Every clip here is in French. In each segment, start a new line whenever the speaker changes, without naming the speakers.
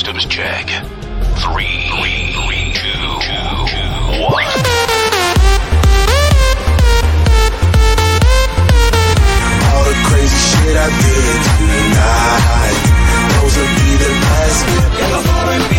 systems check. Three, three, three, two, one.
All the crazy shit I did tonight. Those will be the last.
Ten,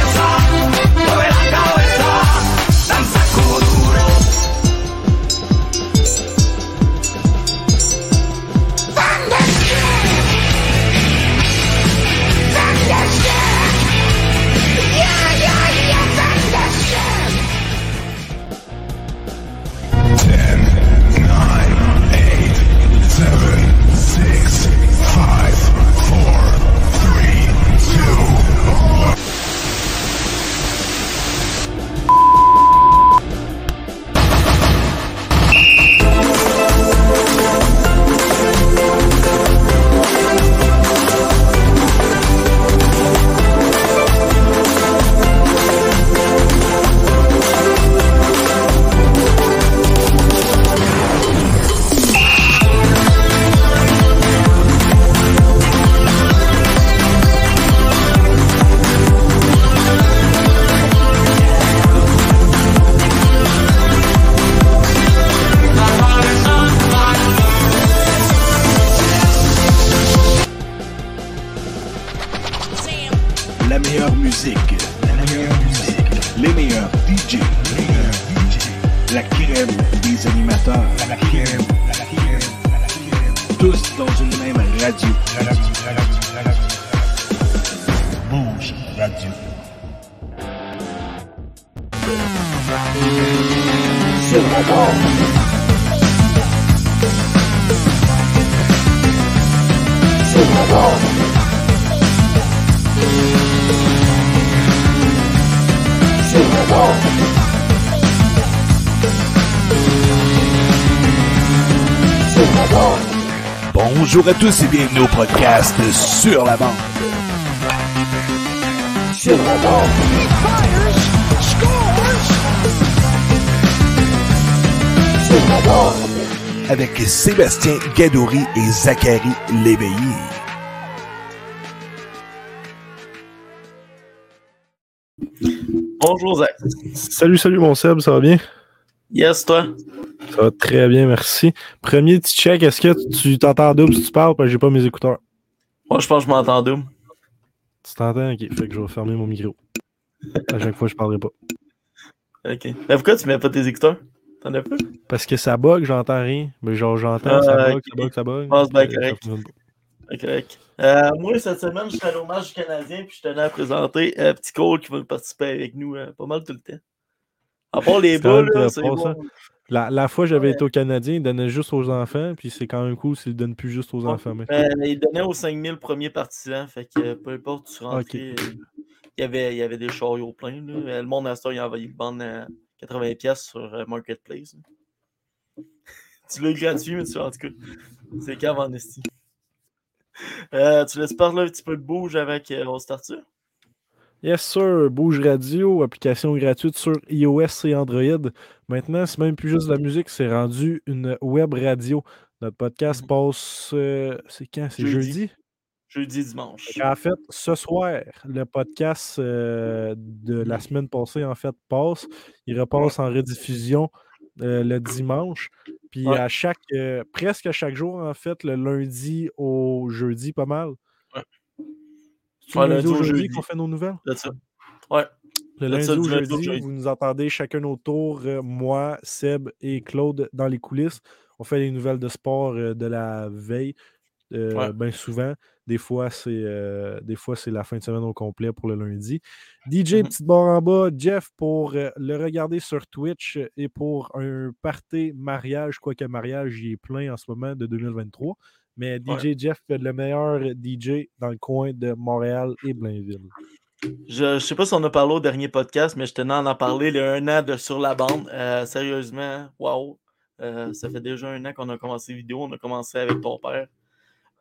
Bonjour à tous et bienvenue au podcast Sur la bande. Sur la bande. Sur la bande. Avec Sébastien Gadouri et Zachary Léveillé.
Bonjour Zach.
Salut, salut mon Seb, ça va bien?
Yes, toi.
Ça va très bien, merci. Premier petit check, est-ce que tu t'entends double si tu parles? Parce que j'ai pas mes écouteurs?
Moi, je pense que je m'entends double.
Tu t'entends? Ok, fait que je vais fermer mon micro. À chaque fois, je parlerai pas.
Ok. Mais pourquoi tu mets pas tes écouteurs? T'en as pas?
Parce que ça bug, j'entends rien. Mais genre, j'entends, ça
Ah,
bug,
ok.
ça bug, ça bug.
Je pense bien
Euh, ça
correct.
pas.
Ok, correct. Euh, moi, cette semaine, je suis allé au match du Canadien puis je tenais à présenter un petit Cole qui va participer avec nous euh, pas mal tout le temps. À part les bas, là, c'est bon.
La, la fois j'avais
Ouais.
été au Canadien, il donnait juste aux enfants, puis c'est quand même cool s'il donne plus juste aux enfants.
Euh, il donnait aux 5000 premiers partisans, fait que peu importe tu rentrais, euh, il, y avait, il y avait des chariots pleins. Là. Euh, Le monde à ce temps, il a envoyé le bande à 80$ sur euh, Marketplace. là. tu l'as gratuit, mais tu en tout cas. C'est cave en esti. Euh, tu laisses parler un petit peu de bouge avec On Start ça?
Yes, sir. Bouge Radio, application gratuite sur iOS et Android. Maintenant, c'est même plus juste de la musique, c'est rendu une web radio. Notre podcast
Mhm.
passe. euh, c'est quand? C'est
Jeudi.
jeudi?
Jeudi, dimanche.
En fait, ce soir, le podcast euh, de la semaine passée, en fait, passe. Il repasse en rediffusion euh, le dimanche. Puis
Ouais.
à chaque, presque à chaque jour, en fait, le lundi au jeudi, pas mal.
Ouais.
C'est
Ouais,
le lundi
lundi
au jeudi. qu'on fait nos nouvelles?
C'est ça. Ouais.
Le lundi au jeudi, vous nous entendez chacun notre tour, euh, moi, Seb et Claude, dans les coulisses. On fait les nouvelles de sport euh, de la veille, euh,
Ouais.
bien souvent. Des fois, c'est euh, des fois c'est la fin de semaine au complet pour le lundi. DJ
Mhm.
Petite barre en bas, Jeff pour euh, le regarder sur Twitch et pour un party mariage, quoique mariage, il est plein en ce moment de 2023. Mais DJ Jeff fait le meilleur DJ dans le coin de Montréal et Blainville.
Je, je sais pas si on a parlé au dernier podcast, mais je tenais à en parler. Il y a un an de sur la bande. Euh, sérieusement, waouh. Ça fait déjà un an qu'on a commencé vidéo. On a commencé avec ton père.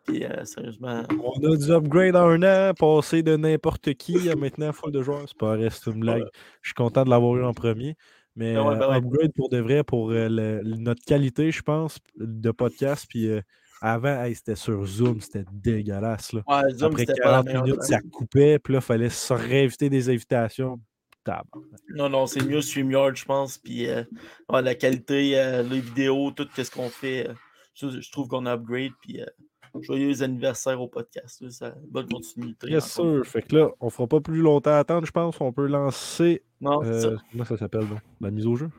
Puis euh, sérieusement,
On a du upgrade en un an, passé de n'importe qui à maintenant full de joueurs. C'est pas c'est une blague. Je suis content de l'avoir eu en premier. Mais
Ben ouais, ben
euh,
ouais.
upgrade pour de vrai, pour euh, le- notre qualité, je pense, de podcast. Puis euh, Avant, hey, c'était sur Zoom, c'était dégueulasse. Là.
Ouais, Zoom,
Après
c'était pas la
40
meilleure
minutes, ça coupait, puis là, il fallait se réinviter des invitations.
Non, non, c'est mieux StreamYard, je pense. Puis euh, ouais, la qualité, euh, les vidéos, tout ce qu'on fait, euh, je, je trouve qu'on a upgrade. Puis joyeux anniversaire au podcast. là, ça, bonne continuité.
Yes,
encore.
sûr. Fait que là, on fera pas plus longtemps attendre, je pense. On peut lancer.
Non, ça.
comment ça s'appelle, donc? La mise au jeu?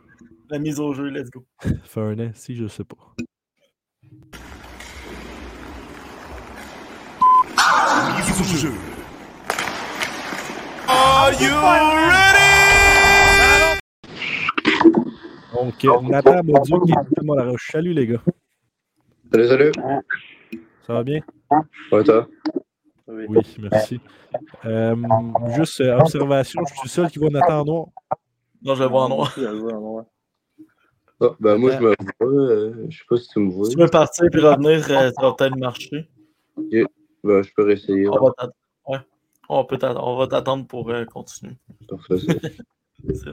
La mise au jeu, let's go.
Fait un an, si, je sais pas.
Mise au jeu.
Donc, euh, Nathan Baudieu qui est tellement la roche. Salut, les gars.
Salut, salut.
Ça va bien?
Ouais, toi?
Oui, merci. Euh, juste euh, observation, je suis le seul qui voit Nathan en noir.
Non, je le vois en noir.
Ah, ben moi, je me vois. euh, je sais pas si tu me vois.
Si tu veux partir puis revenir, ça va peut-être marcher.
Ben, je peux réessayer.
On va t'attendre. Ouais. On, peut t'attendre- on va t'attendre pour euh, continuer.
Parfait, ça.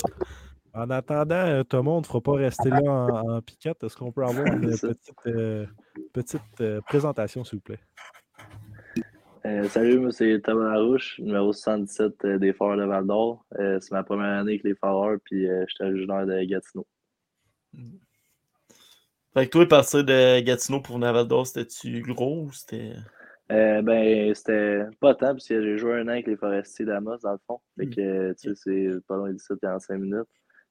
En attendant, euh, Thomas, on ne fera pas rester là en, en piquette. Est-ce qu'on peut avoir une petite, euh, petite euh, présentation, s'il vous plaît?
Euh, salut, moi c'est Thomas Larouche, numéro 77 euh, des Foreurs de Val d'Or. Euh, c'est ma première année avec les Foreurs, puis euh, j'étais originaire de Gatineau.
Fait que toi, partir de Gatineau pour Naval d'Or, c'était-tu gros ou c'était.
Euh, ben, c'était pas tant, parce que j'ai joué un an avec les Forestiers d'Amos, dans le fond. Fait
Mm.
que, tu sais, c'est pas loin d'ici, 45 minutes.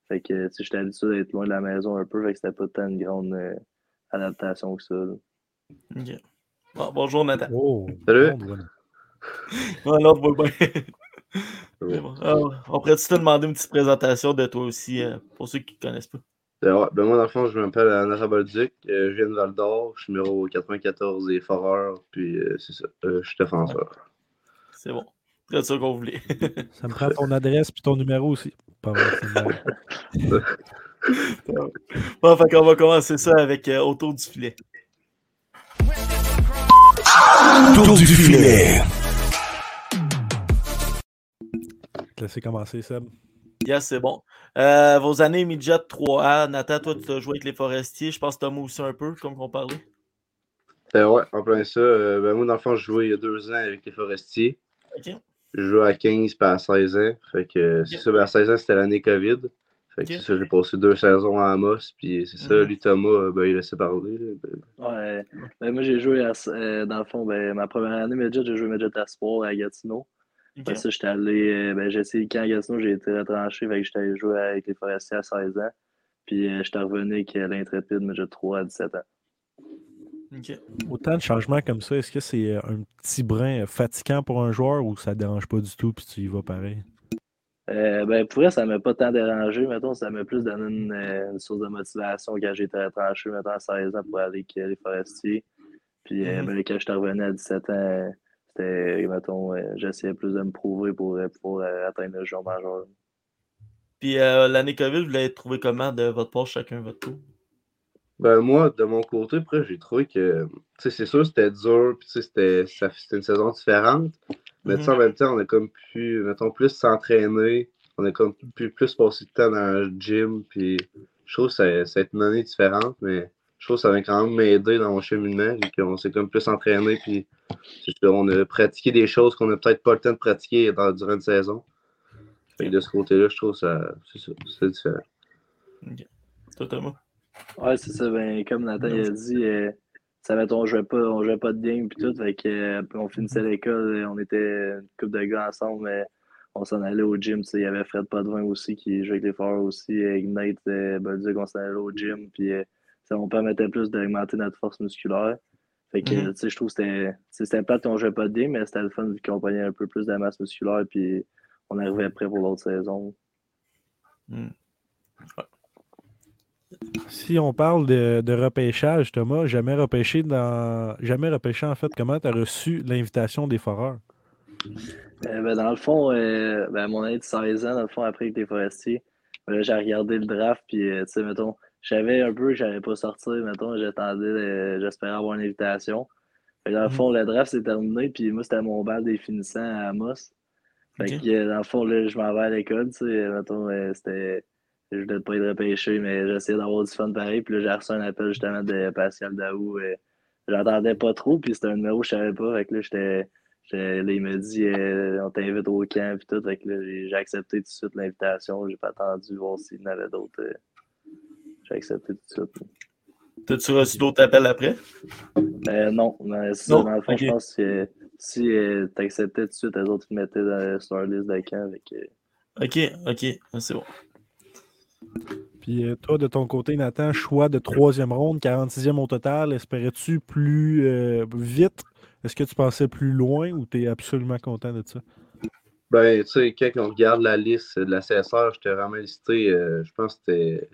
Fait que, tu sais, j'étais habitué d'être loin de la maison un peu, fait que c'était pas tant une grande euh, adaptation que ça. là.
Ok. Bon, bonjour Nathan.
Oh,
Salut.
bon,
va bien. On pourrait-tu te demander une petite présentation de toi aussi, euh, pour ceux qui ne connaissent pas?
Ben, ouais, ben, moi, dans le fond, je m'appelle Anna Bolduc. Euh, je viens de Val d'Or. Je suis numéro 94 des Foreurs. Puis, euh, c'est ça. Euh, je suis défenseur.
C'est bon. C'est ça qu'on voulait.
Ça me prend ton adresse puis ton numéro aussi. Pas mal,
bon, fait qu'on va commencer ça avec euh, autour du filet.
Tour du filet.
Laissez commencer, Seb.
Yes, c'est bon. Euh, vos années midget 3A, Nathan, toi, tu as joué avec les forestiers. Je pense que Thomas aussi un peu, comme on parlait.
Euh, ouais, en plein ça. euh, ben, moi, dans le fond, je jouais il y a deux ans avec les Forestiers.
OK.
Je jouais à 15 puis à 16 ans. Fait que, euh, c'est ça. Ben, à 16 ans, c'était l'année COVID. Fait que c'est ça, j'ai passé deux saisons à Amos. Puis, c'est ça,
Mhm.
lui, Thomas, ben, il laissait parler. là. Ben,
Ouais, ben, moi j'ai joué, à, euh, dans le fond, ben, ma première année Midget, j'ai joué Midget Espoir à Gatineau.
OK.
Après ça, j'étais allé, euh, ben, j'ai essayé quand à Gatineau, j'ai été retranché, fait que j'étais allé jouer avec les Forestiers à 16 ans. Puis euh, j'étais revenu avec euh, l'Intrépide Midget 3 à 17 ans.
Autant de changements comme ça, est-ce que c'est euh, un petit brin fatigant pour un joueur ou ça ne dérange pas du tout puis tu y vas pareil?
Euh, ben, pour vrai, ça m'a pas tant dérangé, mettons, ça m'a plus donné une, une source de motivation quand j'ai été retranché, mettons, à 16 ans pour aller avec les Forestiers. Puis, euh,
Mhm.
ben, quand j'étais revenu à 17 ans, c'était, mettons, euh, j'essayais plus de me prouver pour euh, pouvoir euh, atteindre le joueur majeur.
Puis euh, l'année COVID, vous l'avez trouvé comment de votre part, chacun votre tour?
Ben moi, de mon côté, après, j'ai trouvé que, tu sais, c'est sûr, c'était dur, puis tu sais, c'était une saison différente, mais tu sais, en même temps, on a comme pu, mettons, plus s'entraîner, on a comme pu plus passer de temps dans le gym, puis je trouve que ça, ça a été une année différente, mais je trouve que ça va quand même m'aider dans mon cheminement, vu qu'on s'est comme plus entraîné, puis on a pratiqué des choses qu'on n'a peut-être pas le temps de pratiquer dans, durant une saison. Que de ce côté-là, je trouve que ça, c'est différent.
Toi, Thomas?
Ouais, c'est ça. Ben, comme Nathan a dit, euh, ça mettons, on jouait pas, on jouait pas de game puis tout. Fait que, euh, on finissait l'école, euh, on était une couple de gars ensemble, mais on s'en allait au gym. tu sais, Il y avait Fred Potvin aussi qui jouait avec les forts aussi. Ignite, euh, Bolduc, on s'en allait au gym. Puis euh, ça nous permettait plus d'augmenter notre force musculaire. Fait que, tu sais, je trouve que c'était, plate qu'on jouait pas de game, mais c'était le fun vu qu'on prenait un peu plus de masse musculaire. Puis on arrivait prêt pour l'autre saison.
Hmm.
Si on parle de, de repêchage, Thomas, jamais repêché dans. Jamais repêché en fait, comment tu as reçu l'invitation des foreurs?
Euh, ben, dans le fond, euh, ben, mon année de 16 ans, dans le fond, après avec les forestiers, ben, j'ai regardé le draft, puis, euh, tu sais, mettons, je savais un peu que j'allais pas sortir, mettons, j'attendais, j'espérais avoir une invitation. Fait que dans le
Mhm.
fond, le draft s'est terminé, puis moi, c'était mon bal des finissants à Amos. Fait que, euh, dans le fond, là, je m'en vais à l'école, tu sais, mettons, euh, c'était... Je voulais pas être repêché, mais j'essayais d'avoir du fun pareil. Puis là, j'ai reçu un appel justement de Pascal Daou, euh, j'entendais pas trop, puis c'était un numéro que je savais pas. Fait que là, j'étais. Là, il me dit euh, on t'invite au camp puis tout. Fait que là, j'ai j'ai accepté tout de suite l'invitation. J'ai pas attendu voir s'il y en avait d'autres. euh, J'ai accepté tout de suite.
T'as-tu reçu d'autres appels après?
Euh, non, mais ça,
Non,
dans le fond, je pense que si tu t'acceptais tout de suite, les autres ils te mettaient dans, sur leur liste de camp. Fait que,
Ok, ok, c'est bon.
Puis euh, toi, de ton côté, Nathan, choix de troisième ronde, 46e au total. Espérais-tu plus euh, vite? Est-ce que tu pensais plus loin ou tu es absolument content de ça?
Ben, tu sais, quand on regarde la liste de la CSR, j'étais vraiment listé, euh, je pense que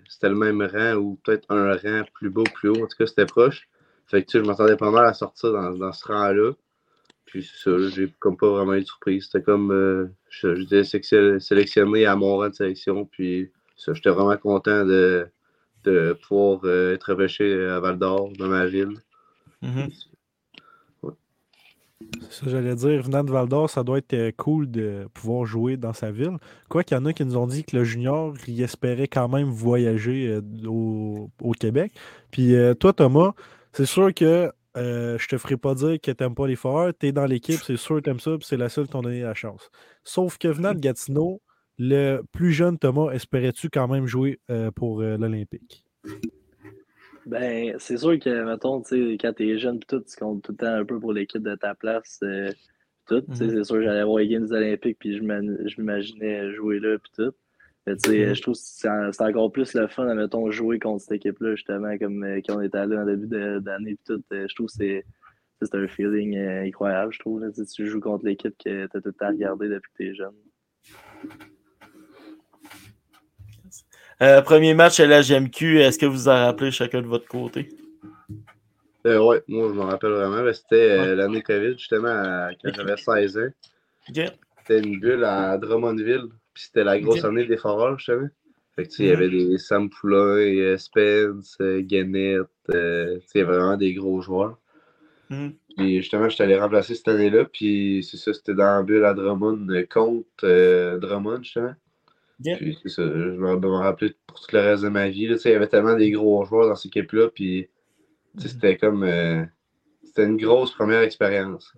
c'était- le même rang ou peut-être un rang plus ou plus haut. En tout cas, c'était proche. Fait que, tu sais, je m'attendais pas mal à sortir dans, dans ce rang-là. Puis, ça, j'ai comme pas vraiment eu de surprise. C'était comme, euh, j'étais sélection- sélectionné à mon rang de sélection. Puis, ça, j'étais vraiment content de, de pouvoir euh, être repêché à Val d'Or, dans ma ville.
C'est ça, j'allais dire. Venant de Val d'Or, ça doit être euh, cool de pouvoir jouer dans sa ville. Quoi qu'il y en a qui nous ont dit que le junior, il espérait quand même voyager euh, au, Québec. Puis euh, toi, Thomas, c'est sûr que je te ferai pas dire que t'aimes pas les foreurs. Tu es dans l'équipe, c'est sûr que t'aimes ça, puis c'est la seule qui t'ont donné la chance. Sauf que venant Gatineau, le plus jeune Thomas, espérais-tu quand même jouer pour l'Olympique?
Ben, c'est sûr que, mettons, tu sais, quand t'es jeune pis tout, tu comptes tout le temps un peu pour l'équipe de ta place. euh, tout,
Mhm.
c'est sûr que j'allais voir les Games olympiques puis je m'imaginais jouer là pis tout. Mais tu sais,
Mhm.
je trouve que c'est en- c'est encore plus le fun, mettons, jouer contre cette équipe-là, justement, comme euh, quand on était allé en début d'année pis tout. euh, je trouve que c'est un feeling incroyable, je trouve. Là, tu joues contre l'équipe que t'as tout le temps regardé depuis que t'es jeune.
Euh, premier match à la GMQ, est-ce que vous en rappelez chacun de votre côté?
Euh, ouais, moi, je me rappelle vraiment. C'était euh,
Ouais.
l'année COVID, justement, à- quand j'avais 16 ans. C'était une bulle à Drummondville. Puis c'était la grosse année des foreurs, justement. Fait que, tu sais, il y
Mhm.
avait des Sam Poulain, Spence, Gannett. euh, tu sais, vraiment des gros joueurs.
Mhm.
Puis justement, je suis allé remplacer cette année-là. Puis c'est ça, c'était dans la bulle à Drummond contre euh, Drummond, justement. Puis ça, je vais me rappeler pour tout le reste de ma vie. là. Il y avait tellement des gros joueurs dans cette équipe-là. Puis sais, c'était comme. euh, c'était une grosse première expérience.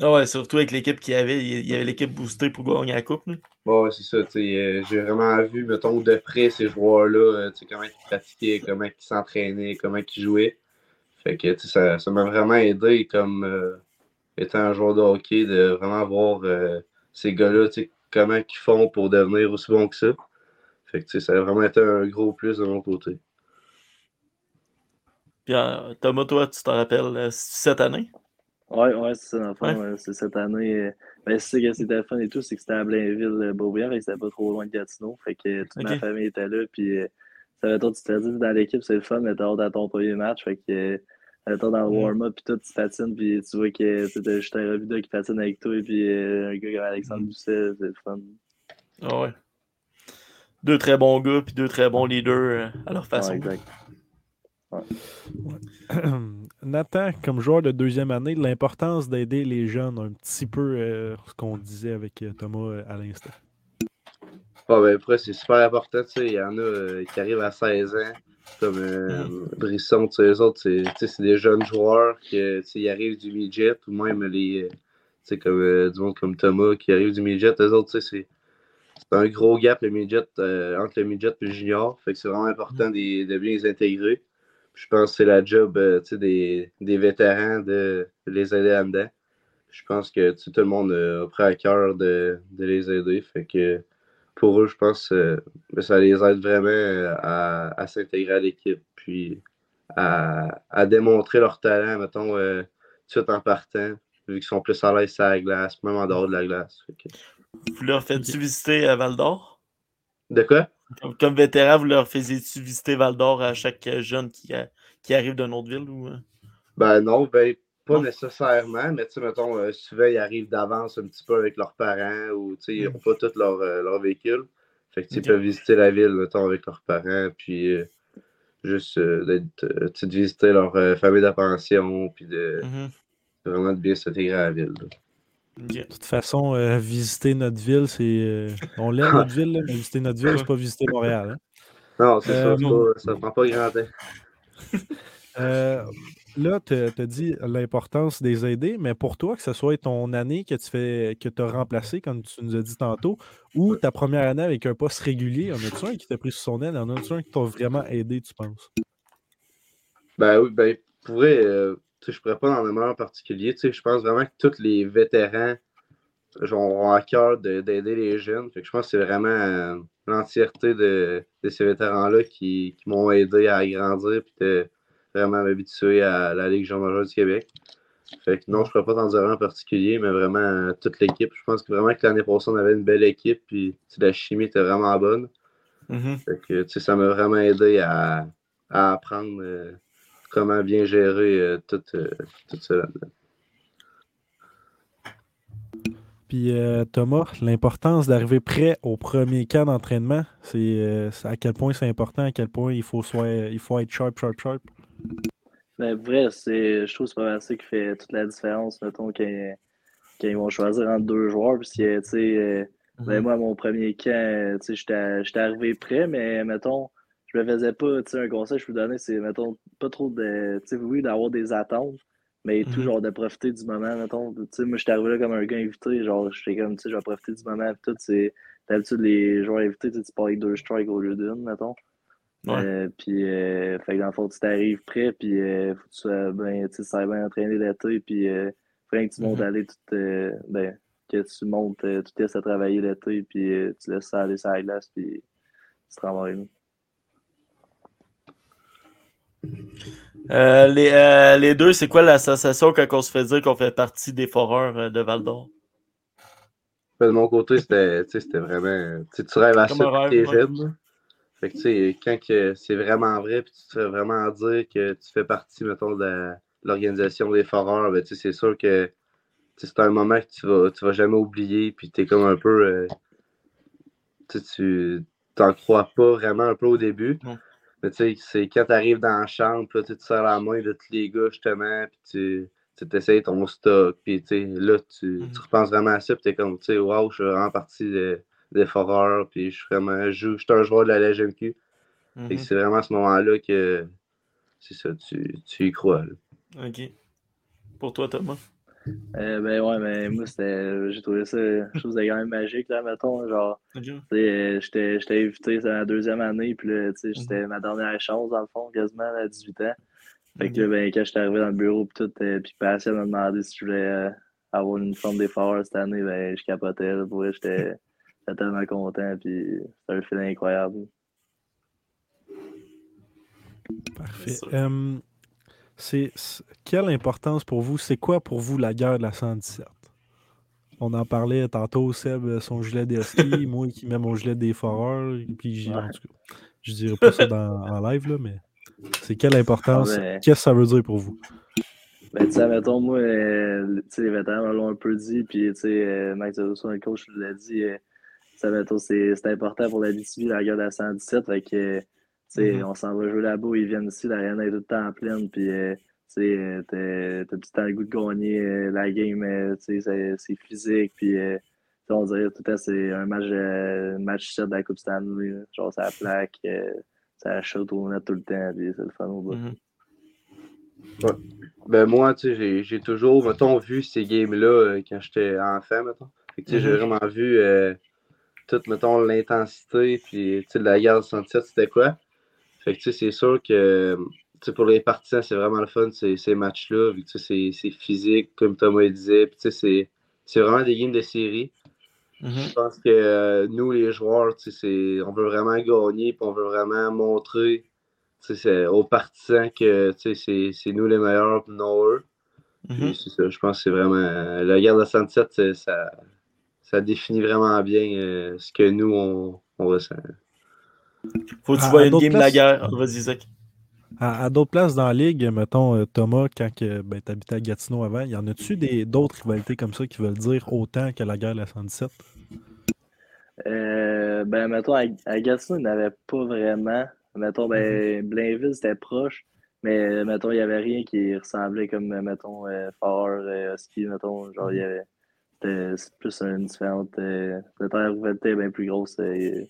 Ah ouais, surtout avec l'équipe qu'il y avait. Il y avait l'équipe boostée pour gagner la coupe.
Ouais, c'est ça. euh, J'ai vraiment vu, mettons, de près ces joueurs-là, euh, comment ils pratiquaient, comment ils s'entraînaient, comment ils jouaient. Fait que ça m'a vraiment aidé comme étant un joueur de hockey de vraiment voir ces gars-là, tu sais, comment ils font pour devenir aussi bons que ça. Fait que tu sais, ça a vraiment été un gros plus de mon côté.
Puis euh, Thomas, toi, tu t'en rappelles euh, cette année?
Ouais, ouais, c'est ça, dans le fond,
Ouais.
c'est cette année. euh, ben, c'est ça que c'était le fun et tout, c'est que c'était à Blainville, euh, que c'était pas trop loin de Gatineau. Fait que toute ma famille était là, puis euh, ça va toi, tu te dis dans l'équipe, c'est le fun, mais t'as hâte à ton premier match. Fait que euh, mettons, dans le
Mm.
warm-up, puis tout, tu patines, puis tu vois que t'as juste un Robida qui patine avec toi, et puis euh, un gars comme Alexandre
Mm.
Doucet, c'est le fun.
Ah ouais. Deux très bons gars, puis deux très bons leaders euh, à leur
Ouais,
façon.
exact.
Nathan, comme joueur de deuxième année, l'importance d'aider les jeunes, un petit peu euh, ce qu'on disait avec Thomas euh, à l'instant.
Ah, ben, après, c'est super important. tu sais, Il y en a euh, qui arrivent à 16 ans, comme euh, Brisson, tu sais, les autres, c'est tu sais, c'est des jeunes joueurs qui ils arrivent du midget ou même les. euh, comme euh, du monde comme Thomas qui arrive du midget, eux autres, tu sais, c'est. Un gros gap le midget, euh, entre le midget et le junior. Fait que c'est vraiment important de, de bien les intégrer. Puis je pense que c'est la job tu sais, des, des vétérans de, de les aider là-dedans. Je pense que tout le monde a pris à cœur de, de les aider. Fait que pour eux, je pense que ça les aide vraiment euh, à, à s'intégrer à l'équipe, puis à, à démontrer leur talent, mettons, euh, tout de suite en partant, vu qu'ils sont plus à l'aise sur la glace, même en dehors de la glace.
Vous leur faites-tu visiter à Val d'Or?
De quoi?
Comme, comme vétéran, vous leur faisiez-tu visiter Val d'Or à chaque euh, jeune qui, a- qui arrive d'une autre ville? Ou... euh?
Ben non, ben pas nécessairement, mais tu sais, mettons, euh, souvent ils arrivent d'avance un petit peu avec leurs parents ou tu sais, ils n'ont pas tous leur, euh, leur véhicule. Fait que tu sais, ils
Ok.
peuvent visiter la ville, mettons, avec leurs parents, puis euh, juste euh, d'être, de visiter leur famille de pension, puis de,
Mhm.
de vraiment de bien s'intégrer à la ville.
De toute façon, visiter notre ville, c'est. on l'aime notre ville, là, mais visiter notre ville, c'est pas visiter Montréal. hein.
Non, c'est ça, ça prend pas grand temps.
Euh, là, tu as dit l'importance des aider, mais pour toi, que ce soit ton année que tu fais que tu as remplacé, comme tu nous as dit tantôt, ou ta première année avec un poste régulier, en a-tu un qui t'a pris sous son aile? En a-tu un qui t'a vraiment aidé, tu penses?
Ben oui, ben, pour vrai, euh, je pourrais pas en nommer en particulier. Tu sais, je pense vraiment que tous les vétérans genre, ont à cœur de- d'aider les jeunes. Fait que je pense que c'est vraiment euh, l'entièreté de, de ces vétérans-là qui, qui m'ont aidé à grandir de vraiment m'habituer à la Ligue jean majeure du Québec. Fait que non, je ne pourrais pas dire un en particulier, mais vraiment euh, toute l'équipe. Je pense que vraiment que l'année passée, on avait une belle équipe, puis la chimie était vraiment bonne.
Mhm.
Fait que, tu sais, ça m'a vraiment aidé à, à apprendre euh, comment bien gérer euh, tout, euh, tout ça.
Puis Thomas, l'importance d'arriver prêt au premier camp d'entraînement, c'est c'est à quel point c'est important, à quel point il faut, soit, il faut être sharp, sharp, sharp.
Ben, vrai, c'est, je trouve que c'est pas mal ça qui fait toute la différence, mettons, quand, quand ils vont choisir entre deux joueurs. Puis, tu sais, euh, ben, moi, mon premier camp, euh, tu sais, j'étais arrivé prêt, mais mettons, je me faisais pas, tu sais, un conseil que je peux donner, c'est, mettons, pas trop de, tu sais, oui, d'avoir des attentes, mais tout,
Mhm.
genre, de profiter du moment, mettons. Tu sais, moi, j'étais arrivé là comme un gars invité, genre, j'étais comme, tu sais, je vais profiter du moment, puis tout, c'est, d'habitude, les joueurs invités, tu pars avec deux strikes au lieu d'une, mettons.
Ouais.
Euh, puis, euh, fait que dans le fond, tu t'arrives prêt, puis euh, faut que tu sois bien, tu sais, ça bien entraîné l'été, puis euh, que tu montes
Mhm.
aller tout, euh, ben, que tu montes, euh, tu te laisses à travailler l'été, puis euh, tu laisses ça aller sur la glace, puis tu travailles.
Euh, les, euh, les deux, c'est quoi l'association quand on se fait dire qu'on fait partie des foreurs euh, de Val d'Or?
Ben, de mon côté, c'était tu sais, c'était vraiment. Tu rêves à ça t'es jeune. Fait que, tu sais, quand que c'est vraiment vrai, puis tu te fais vraiment dire que tu fais partie, mettons, de l'organisation des foreurs, ben, tu sais, c'est sûr que tu c'est un moment que tu vas, tu vas jamais oublier, puis t'es comme un peu. euh, tu tu t'en crois pas vraiment un peu au début. Mais tu sais, c'est quand t'arrives dans la chambre, puis là, tu te serres la main de tous les gars, justement, puis tu tu essayes ton stock, puis tu sais, là, tu,
Mhm.
tu repenses vraiment à ça, puis t'es comme, tu sais, waouh, je suis vraiment partie de- des foreurs, puis je suis vraiment, je suis un joueur de la LGMQ. Que c'est vraiment à ce moment-là que, c'est ça, tu, tu y crois, là.
Ok. Pour toi, Thomas?
Euh, ben ouais, mais moi, c'était, j'ai trouvé ça chose de quand même magique, là, mettons, genre, euh, j'étais invité, c'est la deuxième année, puis là, tu sais, c'était ma dernière chance, dans le fond, quasiment, à 18 ans. Fait que là, ben, quand j'étais arrivé dans le bureau, puis tout, euh, puis Pascal m'a demandé si je voulais euh, avoir une forme des foreurs cette année, ben, je capotais, là, pour j'étais j'étais tellement content, puis c'était un feeling incroyable.
Parfait.
C'est.
Euh, c'est, c'est- quelle importance pour vous, c'est quoi pour vous la guerre de la 117? On en parlait tantôt, Seb, son gilet des Huskies, moi qui mets mon gilet des Foreurs, et puis j'ai- en
Ouais.
tout cas, je dirais pas ça dans- en live, là, mais c'est quelle importance,
Ah, ben-
qu'est-ce que ça veut dire pour vous?
Ben, tu sais, mettons, moi, euh, tu sais, les vétérans me l'ont un peu dit, puis, tu sais, euh, Max Rousseau, le coach, l'a dit, euh, c'est c'est important pour la BTV, la guerre de la 117, fait que, tu sais,
Mhm.
on s'en va jouer là-bas, ils viennent ici, l'arène est tout le temps en pleine, puis, euh, tu euh, t'as tout le temps le goût de gagner euh, la game, euh, tu sais, c'est- c'est physique, puis, euh, on dirait tout le temps, c'est un match, euh, match 7 de la Coupe Stanley, genre, ça plaque, euh, ça shot au net tout le temps, puis c'est le fun au bout.
Mhm.
Ben moi, tu sais, j'ai- j'ai toujours, mettons, vu ces games-là euh, quand j'étais enfant, mettons. Fait que, tu sais, j'ai
Mhm.
vraiment vu euh, toute, mettons, l'intensité, puis, tu sais, la guerre de 67, c'était quoi? Fait que, tu sais, c'est sûr que, tu sais, pour les partisans, c'est vraiment le fun, ces, ces matchs-là, vu que, tu sais, c'est- physique, comme Thomas disait, puis, tu sais, c'est- vraiment des games de série.
Mhm.
Je pense que euh, nous, les joueurs, tu sais, c'est- on veut vraiment gagner, puis on veut vraiment montrer aux partisans que c'est nous les meilleurs, non eux.
Mhm.
ça, je pense que c'est vraiment. euh, la guerre de 67, c'est- ça, ça définit vraiment bien euh, ce que nous, on, on ressent.
Faut que tu vois une game de la
places-
guerre. Vas-y, Zach.
À, à d'autres places dans la ligue, mettons, euh, Thomas, quand ben, tu habitais à Gatineau avant, y en a-tu des, d'autres rivalités comme ça qui veulent dire autant que la guerre de la 117?
Euh, ben, mettons, à, à Gatineau, il n'y en avait pas vraiment. Mettons, ben, Blainville, c'était proche, mais mettons, il n'y avait rien qui ressemblait comme, mettons, euh, Fort, euh, Husky, mettons, genre, il y avait, c'était c'est plus une différente, euh, peut-être la rivalité est bien plus grosse euh,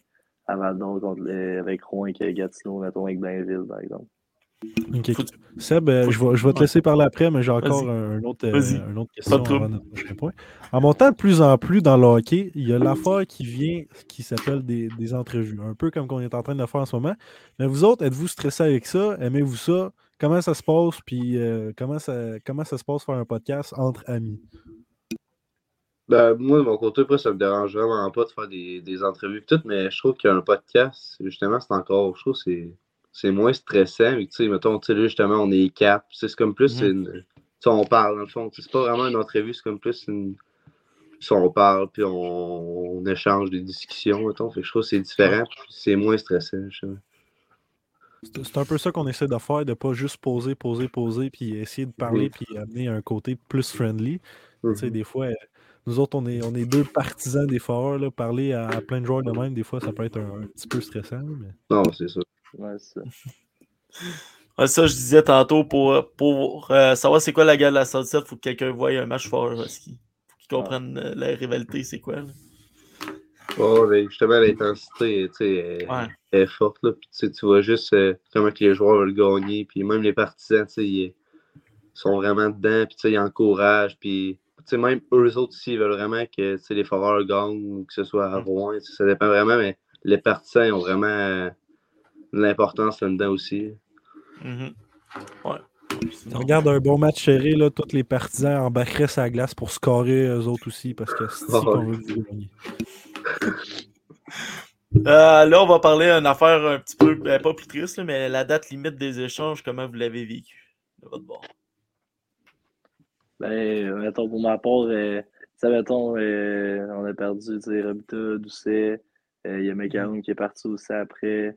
à Val d'Or contre les- avec Rouen que Gatineau, mettons, avec Blainville, par exemple.
Faut-
Seb, euh,
faut-
je vais, je vais te laisser parler après, mais j'ai encore un, autre, euh, une autre question avant notre prochain point. En montant de plus en plus dans le hockey, il y a l'affaire qui vient qui s'appelle des, des entrevues. Un peu comme qu'on est en train de faire en ce moment. Mais vous autres, êtes-vous stressé avec ça? Aimez-vous ça? Comment ça se passe? Puis euh, comment, ça, comment ça se passe faire un podcast entre amis?
Ben, moi, de mon côté, après, ça me dérange vraiment pas de faire des, des entrevues et tout, mais je trouve qu'un podcast, justement, c'est encore, je trouve c'est, c'est moins stressant. mais Tu sais, mettons, tu sais, là, justement, on est quatre. C'est comme plus
Mhm.
une. On parle, dans le fond. C'est pas vraiment une entrevue, c'est comme plus une. on parle, puis on, on échange des discussions, mettons. Fait que je trouve que c'est différent, puis c'est moins stressant, justement.
C'est un peu ça qu'on essaie de faire, de pas juste poser, poser, poser, puis essayer de parler, puis amener un côté plus friendly. Tu sais,
Mhm.
des fois, nous autres, on est, on est deux partisans des foreurs. Là, parler à, à plein de joueurs de même, des fois, ça peut être un, un petit peu stressant. Mais...
Non, c'est ça.
Ouais, c'est ça.
Ouais, ça, je disais tantôt, pour, pour euh, savoir c'est quoi la gueule de la Sunset, faut que quelqu'un voie un match fort. Parce qu'il faut qu'il comprenne euh, la rivalité, c'est quoi. là.
Oh, ben, justement, l'intensité, tu sais, est,
Ouais.
est forte, là. Puis, tu vois juste euh, comment que les joueurs veulent gagner. Puis même les partisans, tu sais, ils sont vraiment dedans. Puis, ils encouragent. Puis, même eux autres aussi, ils veulent vraiment que, tu sais, les foreurs gagnent ou que ce soit
Mm.
à Rouen. tu sais, Ça dépend vraiment, mais les partisans, ont vraiment euh, de l'importance là-dedans aussi.
Mhm. Ouais.
Si on regarde un bon match serré, là, tous les partisans embarqueraient sa glace pour scorer eux autres aussi, parce que c'est
ouais.
qu'on veut gagniez.
Euh, là, on va parler d'une affaire un petit peu, ben, pas plus triste, là, mais la date limite des échanges, comment vous l'avez vécu de votre bord?
Ben, mettons, pour ma part, euh, tu sais, mettons, euh, on a perdu, tu sais, Robita, Doucet, euh, il y a McCallum qui est parti aussi après.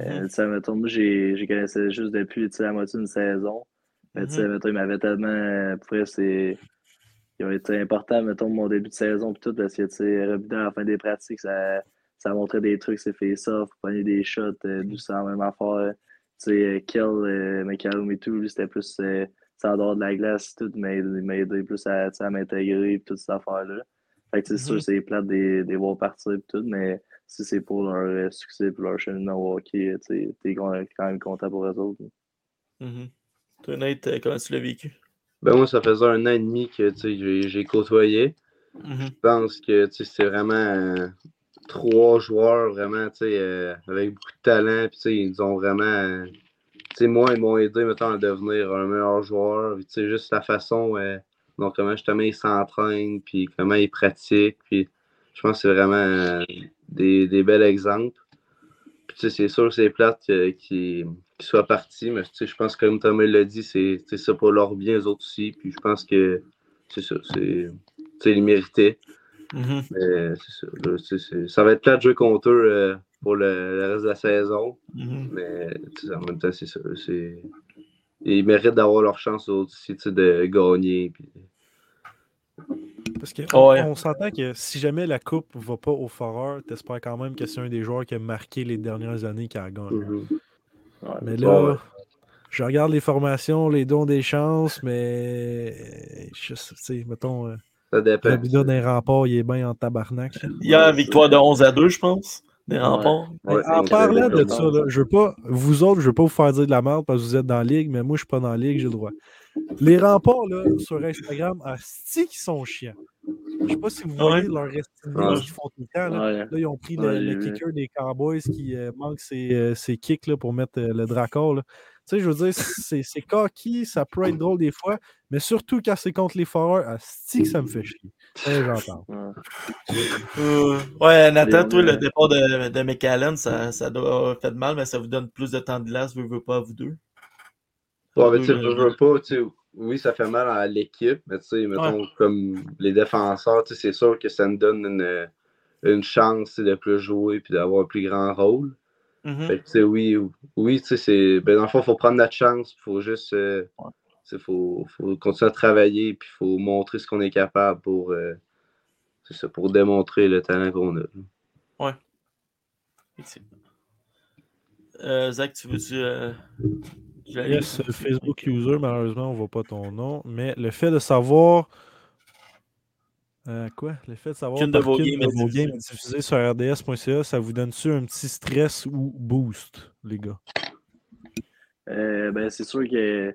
Euh,
Mhm.
tu sais, mettons, moi, j'ai connaissé juste depuis, tu sais, la moitié d'une saison. Mais, tu sais,
Mhm.
mettons, il m'avait tellement, euh, pour vrai, c'est, ils ont été importants, mettons, mon début de saison, pis tout, parce que, tu sais, Robita, à la fin des pratiques, ça, ça montrait des trucs, c'est fait ça, faut prendre des shots, euh, Doucet en même affaire. Tu sais, euh, Kell, euh, McCallum et tout, lui, c'était plus, euh, en dehors de la glace, tout, mais il m'a aidé plus à, m'intégrer, pis toute cette affaire-là. Fait que, c'est
Mhm.
sûr, c'est plate des, des voir partir, pis tout, mais si c'est pour leur euh, succès, pour leur cheminement au hockey, tu sais, t'es quand même content pour eux autres.
Mhm. Toi, Nate, euh, comment tu l'as vécu?
Ben, moi, ça faisait un an et demi que, j'ai- côtoyé.
Mhm.
Je pense que c'est vraiment euh, trois joueurs vraiment euh, avec beaucoup de talent. Puis, ils ont vraiment. euh, moi, ils m'ont aidé mettons, à devenir un meilleur joueur. Tu juste la façon euh, dont comment justement ils s'entraînent, puis comment ils pratiquent. Puis, je pense que c'est vraiment euh, des, des bels exemples. Puis, tu sais, c'est sûr que c'est plate euh, qu'ils soient partis, mais tu sais, je pense que comme Thomas l'a dit, c'est c'est pour leur bien, eux autres aussi. Puis, je pense que c'est ça. c'est- ils méritaient.
Mhm.
Mais c'est ça. ça va être plate de jouer contre eux euh, pour le, le reste de la saison.
Mhm.
Mais en même temps, c'est ça. c'est- Ils méritent d'avoir leur chance aussi tu sais, de gagner. Puis...
Parce que
ouais.
on s'entend que si jamais la coupe va pas au foreur, t'espères quand même que c'est un des joueurs qui a marqué les dernières années qui a gagné.
Mhm.
Ouais,
Mais là,
ouais.
je regarde les formations, les dons des chances, mais je sais, tu sais, mettons,
Ça dépend.
Rabida d'un rempart, il est bien en tabarnak.
Hier, victoire de 11 à 2, je pense, des remparts.
Ouais,
en parlant de ça, là, je veux pas, vous autres, je veux pas vous faire dire de la merde parce que vous êtes dans la ligue, mais moi, je suis pas dans la ligue, j'ai le droit. Les remparts là, sur Instagram, asti qui sont chiants. Je sais pas si vous voyez
Ouais.
leur estimé
Ouais.
qu'ils font tout le temps. Là,
Ouais.
Là, ils ont pris le, kicker des Cowboys qui euh, manque ses, euh, ses kicks là, pour mettre euh, le dracor. Tu sais, je veux dire, c'est c'est cocky, ça peut être drôle des fois, mais surtout quand c'est contre les foreurs, asti que ça me fait chier. J'en parle.
Ouais.
Nathan, toi, le départ de, de McAllen, ça, ça doit avoir fait de mal, mais ça vous donne plus de temps de glace, veux, veux pas, à vous deux?
Ouais, mais tu veux pas, tu oui, ça fait mal à l'équipe, mais tu sais, mettons, comme les défenseurs, tu sais, c'est sûr que ça nous donne une, une chance de plus jouer puis d'avoir un plus grand rôle.
Mhm.
Fait que, tu sais, oui, oui, tu sais, c'est. Ben, dans le fond, il faut prendre notre chance. Il faut juste. euh,
Ouais.
faut, faut continuer à travailler. Puis il faut montrer ce qu'on est capable pour. euh, c'est ça, pour démontrer le talent qu'on a.
Effectivement. Euh, Zach, tu veux-tu. euh,
Yes, Facebook user, malheureusement, on voit pas ton nom, mais le fait de savoir. Euh, quoi? Le fait de savoir
Qu'une de vos games est diffusée.
sur RDS.ca, ça vous donne-tu un petit stress ou boost, les gars?
Euh, ben, c'est sûr que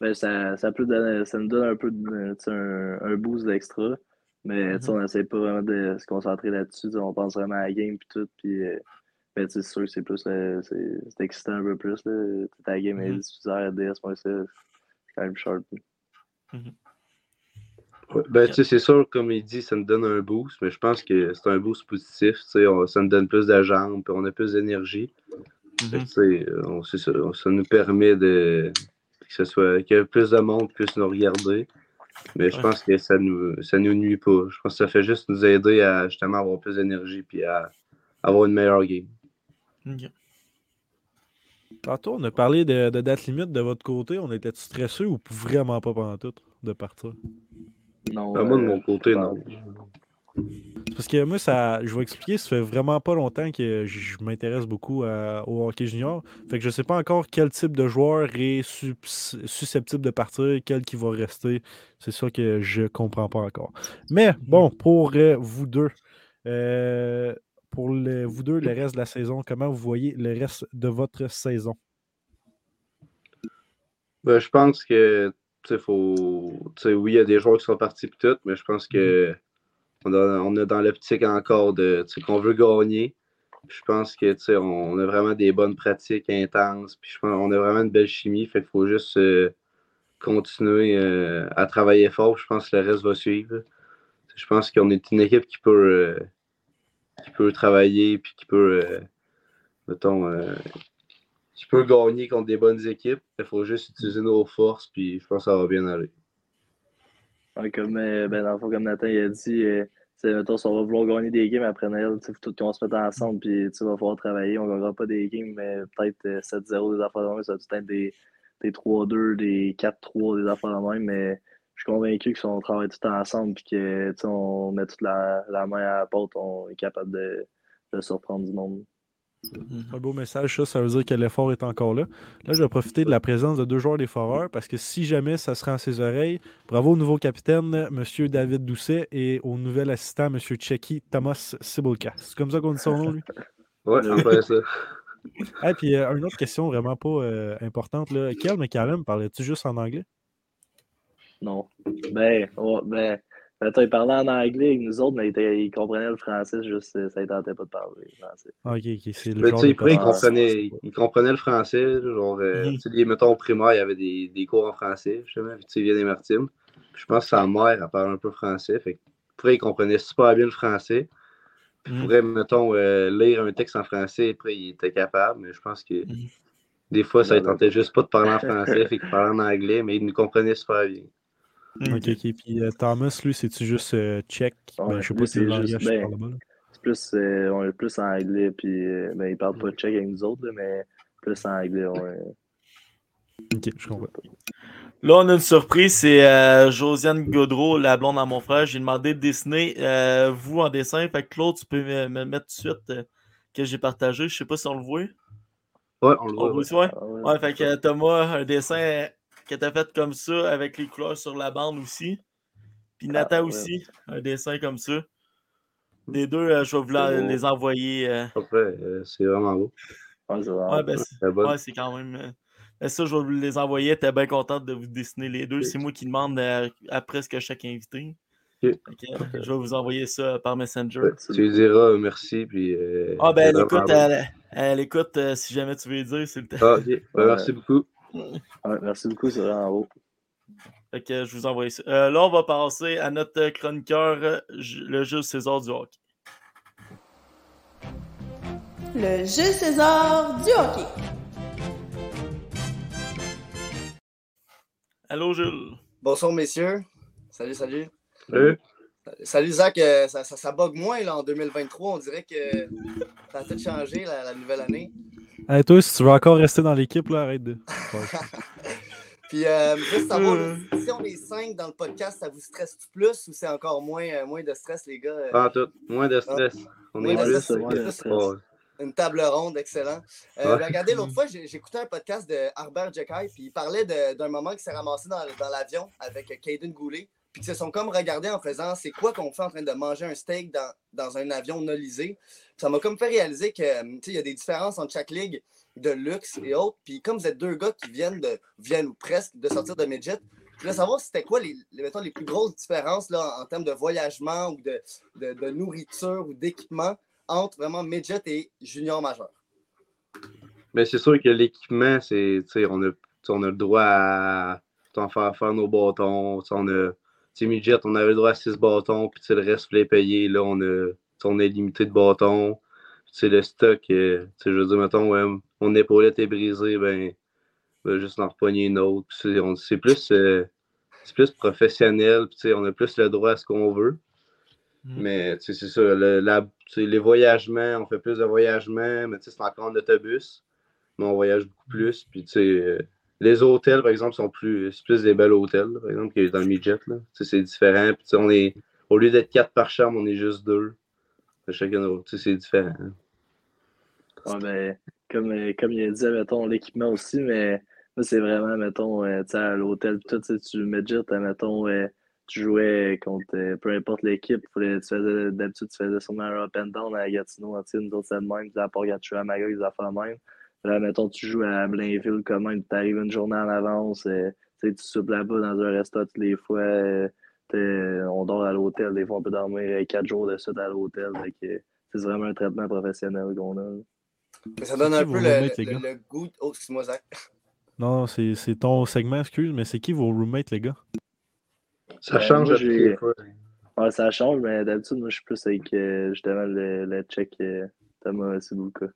ben, ça, ça, peut donner- ça nous donne un peu un, un boost d'extra. Mais tu sais, on n'essaie pas vraiment de se concentrer là-dessus. On pense vraiment à la game puis tout. Puis, euh, ben, c'est sûr que c'est plus c'est c'est excitant un peu plus. Là. Ta game est
Mhm.
diffusée à RDS, moi, c'est quand même sharp.
Ouais, Ben, tu sais, c'est sûr, comme il dit, ça nous donne un boost, mais je pense que c'est un boost positif. tu sais, on- ça nous donne plus de jambes, puis on a plus d'énergie. On- c'est ça, ça nous permet de que ce soit que plus de monde puisse nous regarder. Mais je
Ouais.
pense que ça nous ça nous nuit pas. Je pense que ça fait juste nous aider à justement avoir plus d'énergie puis à avoir une meilleure game.
Ok.
Tantôt, on a parlé de, de date limite de votre côté. On était stressé ou vraiment pas pendant tout de partir?
Non,
Ben, moi, de
euh,
mon côté, non.
Parce que moi, ça, je vais expliquer, ça fait vraiment pas longtemps que je je m'intéresse beaucoup à- au hockey junior. Fait que je sais pas encore quel type de joueur est sus- susceptible de partir, quel qui va rester. C'est ça que je comprends pas encore. Mais bon, pour euh, vous deux, euh, pour le- vous deux, le reste de la saison, comment vous voyez le reste de votre saison?
Ben, je pense que, faut. Oui, il y a des joueurs qui sont partis pis tout, mais je pense que on a, on est dans l'optique encore de, qu'on veut gagner. Je pense que, sais, on, on a vraiment des bonnes pratiques intenses, puis je pense qu'on a vraiment une belle chimie, fait qu'il faut juste euh, continuer euh, à travailler fort. Je pense que le reste va suivre. Je pense qu'on est une équipe qui peut, euh, qui peut travailler, puis qui peut, mettons, euh, qui peut gagner contre des bonnes équipes. Il faut juste utiliser nos forces, puis je pense que ça va bien aller.
Comme, euh, ben, dans le fond, comme Nathan il a dit, euh, tu sais, mettons, si on va vouloir gagner des games après Noël, qu'on se mette ensemble, puis tu sais, va falloir travailler. On ne gagnera pas des games, mais peut-être euh, 7-0 des affaires de même, ça peut être des, des 3-2, des 4-3, des affaires de même, mais je suis convaincu que si on travaille tout ensemble, puis que tu on met toute la, la main à la porte, on est capable de, de surprendre du monde.
Un beau message, ça, ça veut dire que l'effort est encore là. Là, je vais profiter de la présence de deux joueurs des Foreurs parce que si jamais ça se rend à ses oreilles, bravo au nouveau capitaine, M. David Doucet, et au nouvel assistant, M. Checky Thomas Cibulka. C'est comme ça qu'on dit son nom, lui?
Ouais, après ça.
Et puis, euh, une autre question vraiment pas euh, importante. Là. Kel McCallum, parlais-tu juste en anglais?
Non. Ben, ouais, ben, mettons, il parlait en anglais avec nous autres, mais il, était- il comprenait le français, juste ça ne tentait pas de parler français.
Ah, ok, ok, c'est le
Mais
genre de
après, il comprenait, il comprenait le français. Genre, euh,
Mhm.
tu sais, mettons, au primaire, il y avait des, des cours en français, justement. Puis, tu sais, il vient des Martines. Puis, je pense que sa mère, elle parle un peu français. Fait après, il comprenait super bien le français. Puis, il
Mhm.
pourrait, mettons, euh, lire un texte en français. Après, il était capable. Mais je pense que
Mhm.
des fois, ça ne tentait juste pas de parler en français. fait qu'il parlait en anglais, mais il nous comprenait super bien.
Ok, ok. Puis euh, Thomas, lui, c'est-tu juste euh, tchèque?
Ouais,
Ben, je sais pas si
c'est
le
juste- ben,
parle là-bas. là.
C'est plus, euh, on est plus en anglais, puis euh, ben, il parle pas tchèque avec nous autres, là, mais plus en anglais. ouais.
Ok, je comprends.
Là, on a une surprise, c'est euh, Josiane Godreau, la blonde à mon frère. J'ai demandé de dessiner euh, vous en dessin. Fait que Claude, tu peux me, me mettre tout de suite euh, que j'ai partagé. Je sais pas si on le voit.
Ouais, on le
On
voit.
le voit
ouais.
aussi, ouais?
Ah ouais.
Ouais, fait que euh, Thomas, un dessin euh, que t'as fait comme ça, avec les couleurs sur la bande aussi. Puis
Ah, ouais.
aussi, un dessin comme ça. Les deux, euh, je vais vous les envoyer. euh,
Après, euh, c'est vraiment beau.
Ouais, c'est vraiment
Ouais, ben, c'est ouais, quand même. euh, ben, ça, je vais vous les envoyer. T'es bien contente de vous dessiner les deux. C'est moi qui demande à presque chaque invité. Euh, je vais vous envoyer ça par Messenger.
Ouais, tu lui diras merci. Puis, euh,
Ah, ben, elle écoute, elle, elle écoute euh, si jamais tu veux dire, c'est le temps.
Ah. Ben, Merci beaucoup.
Ouais, merci beaucoup, c'est vraiment beau.
Fait que je vous envoie ça. Euh, là, on va passer à notre chroniqueur, le Jules César du hockey.
Le Jules César du hockey.
Allô, Jules.
Bonsoir, messieurs. Salut, salut.
Salut.
Salut, Zach. Euh, Ça, ça, ça bug moins là, en 2023. On dirait que ça a tout changé la, la nouvelle année.
Hey, toi, si tu veux encore rester dans l'équipe, là, arrête de.
Puis, euh, juste savoir,
Euh.
si on est cinq dans le podcast, ça vous stresse plus ou c'est encore moins, euh, moins de stress, les gars? Euh,
Pas en tout. Moins de stress. On
Moins
est plus.
stress,
moins de stress.
Une table ronde, excellent. Euh,
Ouais.
ben, regardez, l'autre fois, j'ai- j'écoutais un podcast de Harbert Jekai, puis il parlait de- d'un moment qui s'est ramassé dans, dans l'avion avec Caden Goulet. puis qui se sont comme regardés en faisant c'est quoi qu'on fait en train de manger un steak dans, dans un avion nolisé? Ça m'a comme fait réaliser que euh, il y a des différences entre chaque ligue de luxe et autres. Puis comme vous êtes deux gars qui viennent de viennent presque de sortir de midget, je voulais savoir c'était quoi les, les, mettons, les plus grosses différences là, en, termes de voyagement ou de, de, nourriture ou d'équipement entre vraiment midget et junior majeur?
Mais c'est sûr que l'équipement, c'est, on a, on a le droit à faire faire nos bâtons. On a, midget, on avait le droit à 6 bâtons, puis le reste, il fallait payer. Là, on, a, on est limité de tu sais, le stock, euh, je veux dire, mettons, ouais, mon épaulette est brisée, ben, ben juste en repogner une autre. C'est- c'est plus, euh, c'est plus professionnel, on a plus le droit à ce qu'on veut.
Mhm.
Mais c'est ça, le- la- les voyagements, on fait plus de voyagements, mais c'est encore en autobus, mais on voyage beaucoup plus. Puis euh, les hôtels, par exemple, sont plus, c'est plus des belles hôtels, là, par exemple, que dans le midget. C'est différent. Puis on est, au lieu d'être quatre par chambre, on est juste deux. Fait Chacun, notre- tu sais, c'est différent.
Ouais, ben, comme, euh, comme il a dit, mettons, l'équipement aussi, mais moi, c'est vraiment, mettons, euh, tu sais, à l'hôtel, tout, tu midget, euh, mettons, tu jouais contre peu importe l'équipe, d'habitude, tu faisais sûrement un up and down à Gatineau, tu sais, nous autres, c'est le même, à Port-Gatineau, à Magog, ils affaires de même. Là, mettons, tu joues à Blainville, quand même, tu arrives une journée en avance, tu sais, tu soupes là-bas dans un resto toutes les fois, on dort à l'hôtel, des fois, on peut dormir euh, quatre jours de suite à l'hôtel, c'est vraiment un traitement professionnel qu'on a.
Mais ça donne un peu le, goût. Oh, excuse-moi, Zach.
Non, c'est c'est ton segment, excuse, mais c'est qui vos roommates, les gars?
Ça
Ben,
change
j'ai-. Ouais, ça change, mais d'habitude, moi, je suis plus avec euh, justement le, le check euh, Thomas Sibuka.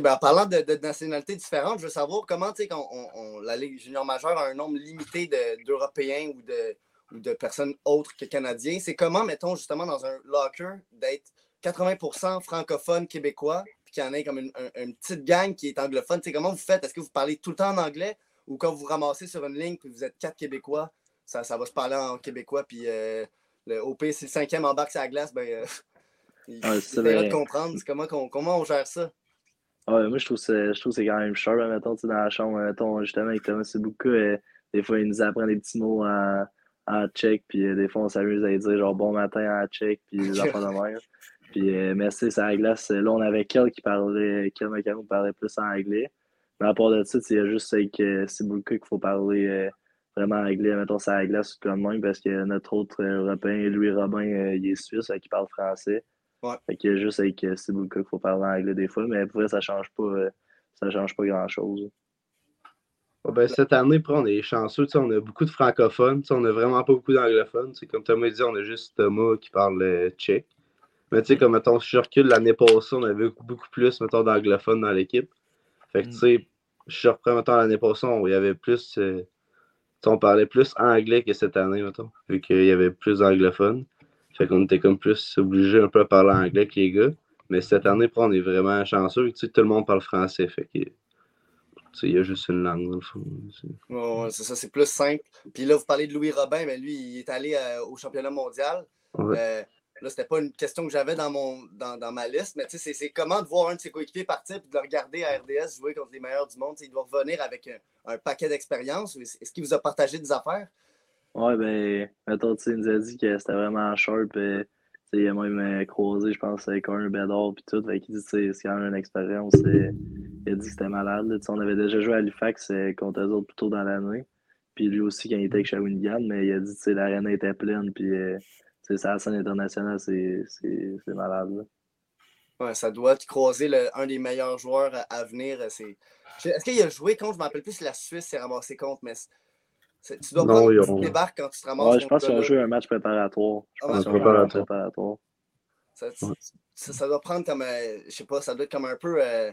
Ben, en parlant de, de nationalités différentes, je veux savoir comment, tu sais, quand on, on- la Ligue junior majeure a un nombre limité de- d'Européens ou de, ou de personnes autres que Canadiens, c'est comment, mettons, justement, dans un locker, d'être 80% francophone québécois, puis qu'il y en ait comme une, un- une petite gang qui est anglophone? Tu sais, comment vous faites? Est-ce que vous parlez tout le temps en anglais ou quand vous vous ramassez sur une ligne puis vous êtes quatre Québécois, ça, ça va se parler en québécois, puis euh, le OP, si le cinquième embarque sur la glace, ben, euh, il,
Ouais,
il de comprendre. Comment on gère ça?
Ah Ouais, moi, je trouve que c'est je trouve c'est quand même sharp, hein, mettons, dans la chambre, mettons, justement, avec Thomas Sibuka, euh, des fois, il nous apprend des petits mots en, en tchèque, puis euh, des fois, on s'amuse à lui dire, genre, bon matin en tchèque, puis des affaires de même. Puis, euh, sais, c'est à la glace, là, on avait Kel qui parlait, Kel Macano parlait plus en anglais. Mais à part de ça, il y a juste avec euh, Sibuka qu'il faut parler euh, vraiment anglais, mettons, c'est à la glace comme même, parce que notre autre euh, Européen, Louis Robin, euh, il est suisse, qu'il parle français.
Ouais.
Fait que juste avec euh, Sibuka qu'il faut parler anglais des fois, mais pour vrai, ça change pas, euh, ça change pas grand-chose.
Ben, cette année, après, on est chanceux, tu sais, on a beaucoup de francophones, tu sais, on a vraiment pas beaucoup d'anglophones. Comme Thomas dit, on a juste Thomas qui parle euh, tchèque. Mais tu sais, comme mettons, si je recule l'année passée, on avait beaucoup plus, mettons, d'anglophones dans l'équipe. Fait que tu sais, je suis reprends, mettons, l'année passée, on- il y avait plus. euh, tu sais, on parlait plus anglais que cette année, mettons, vu qu'il y avait plus d'anglophones. Fait qu'on était comme plus obligé un peu à parler anglais que les gars. Mais cette année, après, on est vraiment chanceux. Tu sais, tout le monde parle français. Fait que. Il y a juste une langue, dans le fond. c'est-
Ouais, ouais, c'est ça, c'est plus simple. Puis là, vous parlez de Louis Robin, mais lui, il est allé euh, au championnat mondial.
Ouais.
Euh, là, c'était pas une question que j'avais dans, mon, dans, dans ma liste, mais tu sais, c'est- c'est comment de voir un de ses coéquipiers partir et de le regarder à RDS jouer contre les meilleurs du monde. Il doit revenir avec un, un paquet d'expérience. Est-ce qu'il vous a partagé des affaires?
Ouais, ben, mettons, tu nous a dit que c'était vraiment sharp. euh, tu sais, il a même euh, croisé, je pense, avec un Bédard puis tout. Fait qu'il dit, c'est quand même une expérience. euh, il a dit que c'était malade. on avait déjà joué à Halifax euh, contre eux autres plus tôt dans l'année. Puis lui aussi, quand il était avec Shawinigan, mais il a dit, tu l'arène était pleine. Puis, euh, c'est la scène internationale, c'est malade. là.
Ouais, ça doit croiser le- un des meilleurs joueurs à, venir. euh, Est-ce qu'il a joué contre, je ne rappelle plus si la Suisse s'est ramassée contre, mais tu dois
Non,
prendre
ils ont-
débarque quand tu te ramasses
Ouais, je pense qu'ils ont
gars-là.
joué un match préparatoire. Je
Ah,
pense un match
préparatoire.
préparatoire.
Ça, ça, ça doit prendre comme, euh, je sais pas, ça doit être comme un peu, euh,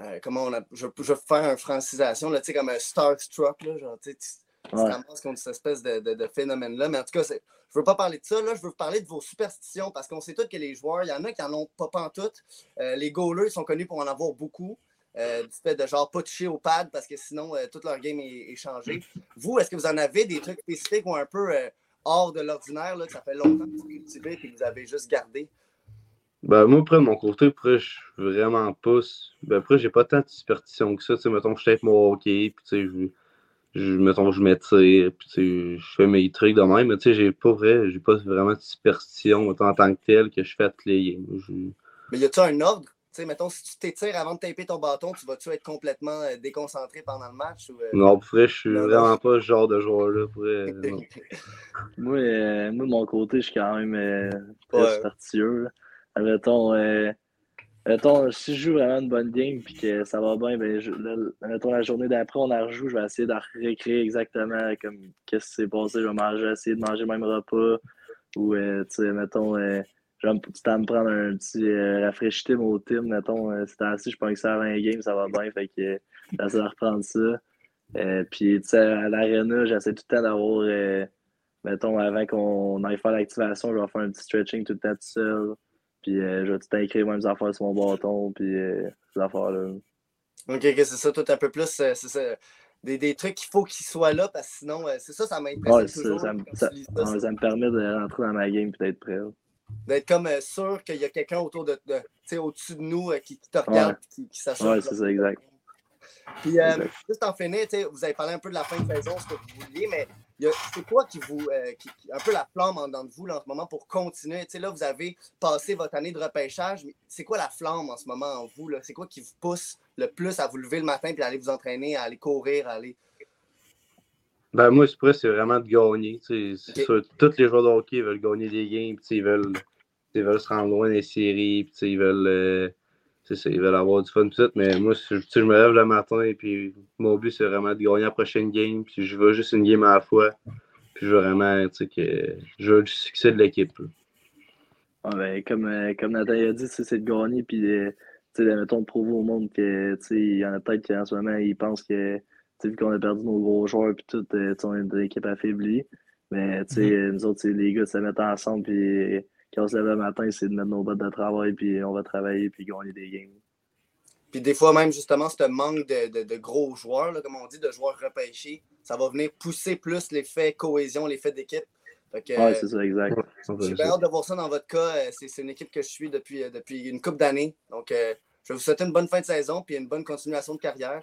euh, comment on a, je, je vais faire une francisation, là, tu sais, comme un Starstruck, là, genre, tu te
Ouais.
ramasses contre cette espèce de, de- de phénomène-là, mais en tout cas, je veux pas parler de ça, là, je veux vous parler de vos superstitions, parce qu'on sait tous que les joueurs, il y en a qui en ont pas pantoute, euh, les goalers sont connus pour en avoir beaucoup, euh, du fait de genre pas toucher au pad, parce que sinon, euh, toute leur game est, est changé. Vous, est-ce que vous en avez des trucs spécifiques ou un peu euh, hors de l'ordinaire, là, que ça fait longtemps que vous cultivez et que vous avez juste gardé?
Ben, moi, après, de mon côté, après, je suis vraiment pas. Ben, après, j'ai pas tant de superstition que ça. Tu sais, mettons, je tape mon hockey, puis tu sais, je, je, mettons, je m'étire, puis tu sais, je fais mes trucs de même, mais tu sais, j'ai pas vrai, j'ai pas vraiment de superstition mettons, en tant que tel que je fais à toutes les games. Je-
Mais y a-tu un ordre? Tu sais, mettons, si tu t'étires avant de taper ton bâton, tu vas-tu être complètement euh, déconcentré pendant le match? Ou, euh,
Non, pour vrai, je suis
Non, non.
vraiment pas ce genre de joueur-là.
Moi, euh, moi, de mon côté, je suis quand même euh, très là. Admettons, euh, admettons, si je joue vraiment une bonne game et que ça va bien, ben, je, là, admettons, la journée d'après, on en rejoue, je vais essayer de recréer exactement comme qu'est-ce qui s'est passé. Je vais manger, essayer de manger le même repas. Ou, euh, tu sais, mettons, je vais me- tu t'en me prendre un petit euh, rafraîchissement au team, mettons, euh, c'est assis, je pense que ça avant un game, ça va bien, fait que euh, j'essaie de reprendre ça. Euh, puis, tu sais, à l'arena, j'essaie tout le temps d'avoir, euh, mettons, avant qu'on aille faire l'activation, je vais faire un petit stretching tout le temps tout seul. Puis, je vais tout le temps écrire les mêmes affaires sur mon bâton, puis ces affaires-là.
Ok, ok, c'est ça, tout un peu plus. c'est ça, des, des trucs qu'il faut qu'ils soient là, parce que sinon, c'est ça, ça m'impressionne
Ouais, ça,
toujours.
ça, me- ça-
ça,
ça permet de rentrer dans ma game et d'être prêt. là.
D'être comme euh, sûr qu'il y a quelqu'un autour de, de au-dessus de nous euh, qui, qui te regarde,
Ouais.
qui, qui s'assure. Que-
c'est ça, exact.
Puis, euh,
Exact.
juste en finir, vous avez parlé un peu de la fin de saison, ce que vous vouliez, mais c'est quoi qui vous. euh, qui, un peu la flamme en dedans de vous là, en ce moment pour continuer? Tu sais, là, vous avez passé votre année de repêchage, mais c'est quoi la flamme en ce moment en vous? là? C'est quoi qui vous pousse le plus à vous lever le matin puis à aller vous entraîner, à aller courir, à aller.
Ben, moi, c'est vraiment de gagner. tu sais. C'est
Ok.
sûr, tous les joueurs de hockey veulent gagner des games, ils veulent, ils veulent se rendre loin des séries, ils veulent, euh, ça, ils veulent avoir du fun, tout, mais moi, je me lève le matin, et puis mon but, c'est vraiment de gagner la prochaine game, puis je veux juste une game à la fois, puis je veux vraiment, que je veux du succès de l'équipe.
ben, comme, euh, comme Nathan a dit, c'est de gagner, puis euh, tu sais, mettons, de prouver au monde que, tu sais, il y en a peut-être qui en ce moment, ils pensent que, vu qu'on a perdu nos gros joueurs, puis tout, euh, on est une équipe affaiblie. Mais, tu sais, nous autres, c'est les gars se mettent ensemble, puis quand on se lève le matin, c'est de mettre nos bottes de travail, puis on va travailler, puis gagner des games.
Puis des fois, même justement, ce manque de, de- de gros joueurs, là, comme on dit, de joueurs repêchés, ça va venir pousser plus l'effet cohésion, l'effet d'équipe.
Ouais, c'est ça, exact.
J'ai bien hâte de voir ça dans votre cas. Euh, C'est une équipe que je suis depuis, euh, depuis une couple d'années. Donc, euh, je vais vous souhaiter une bonne fin de saison puis une bonne continuation de carrière.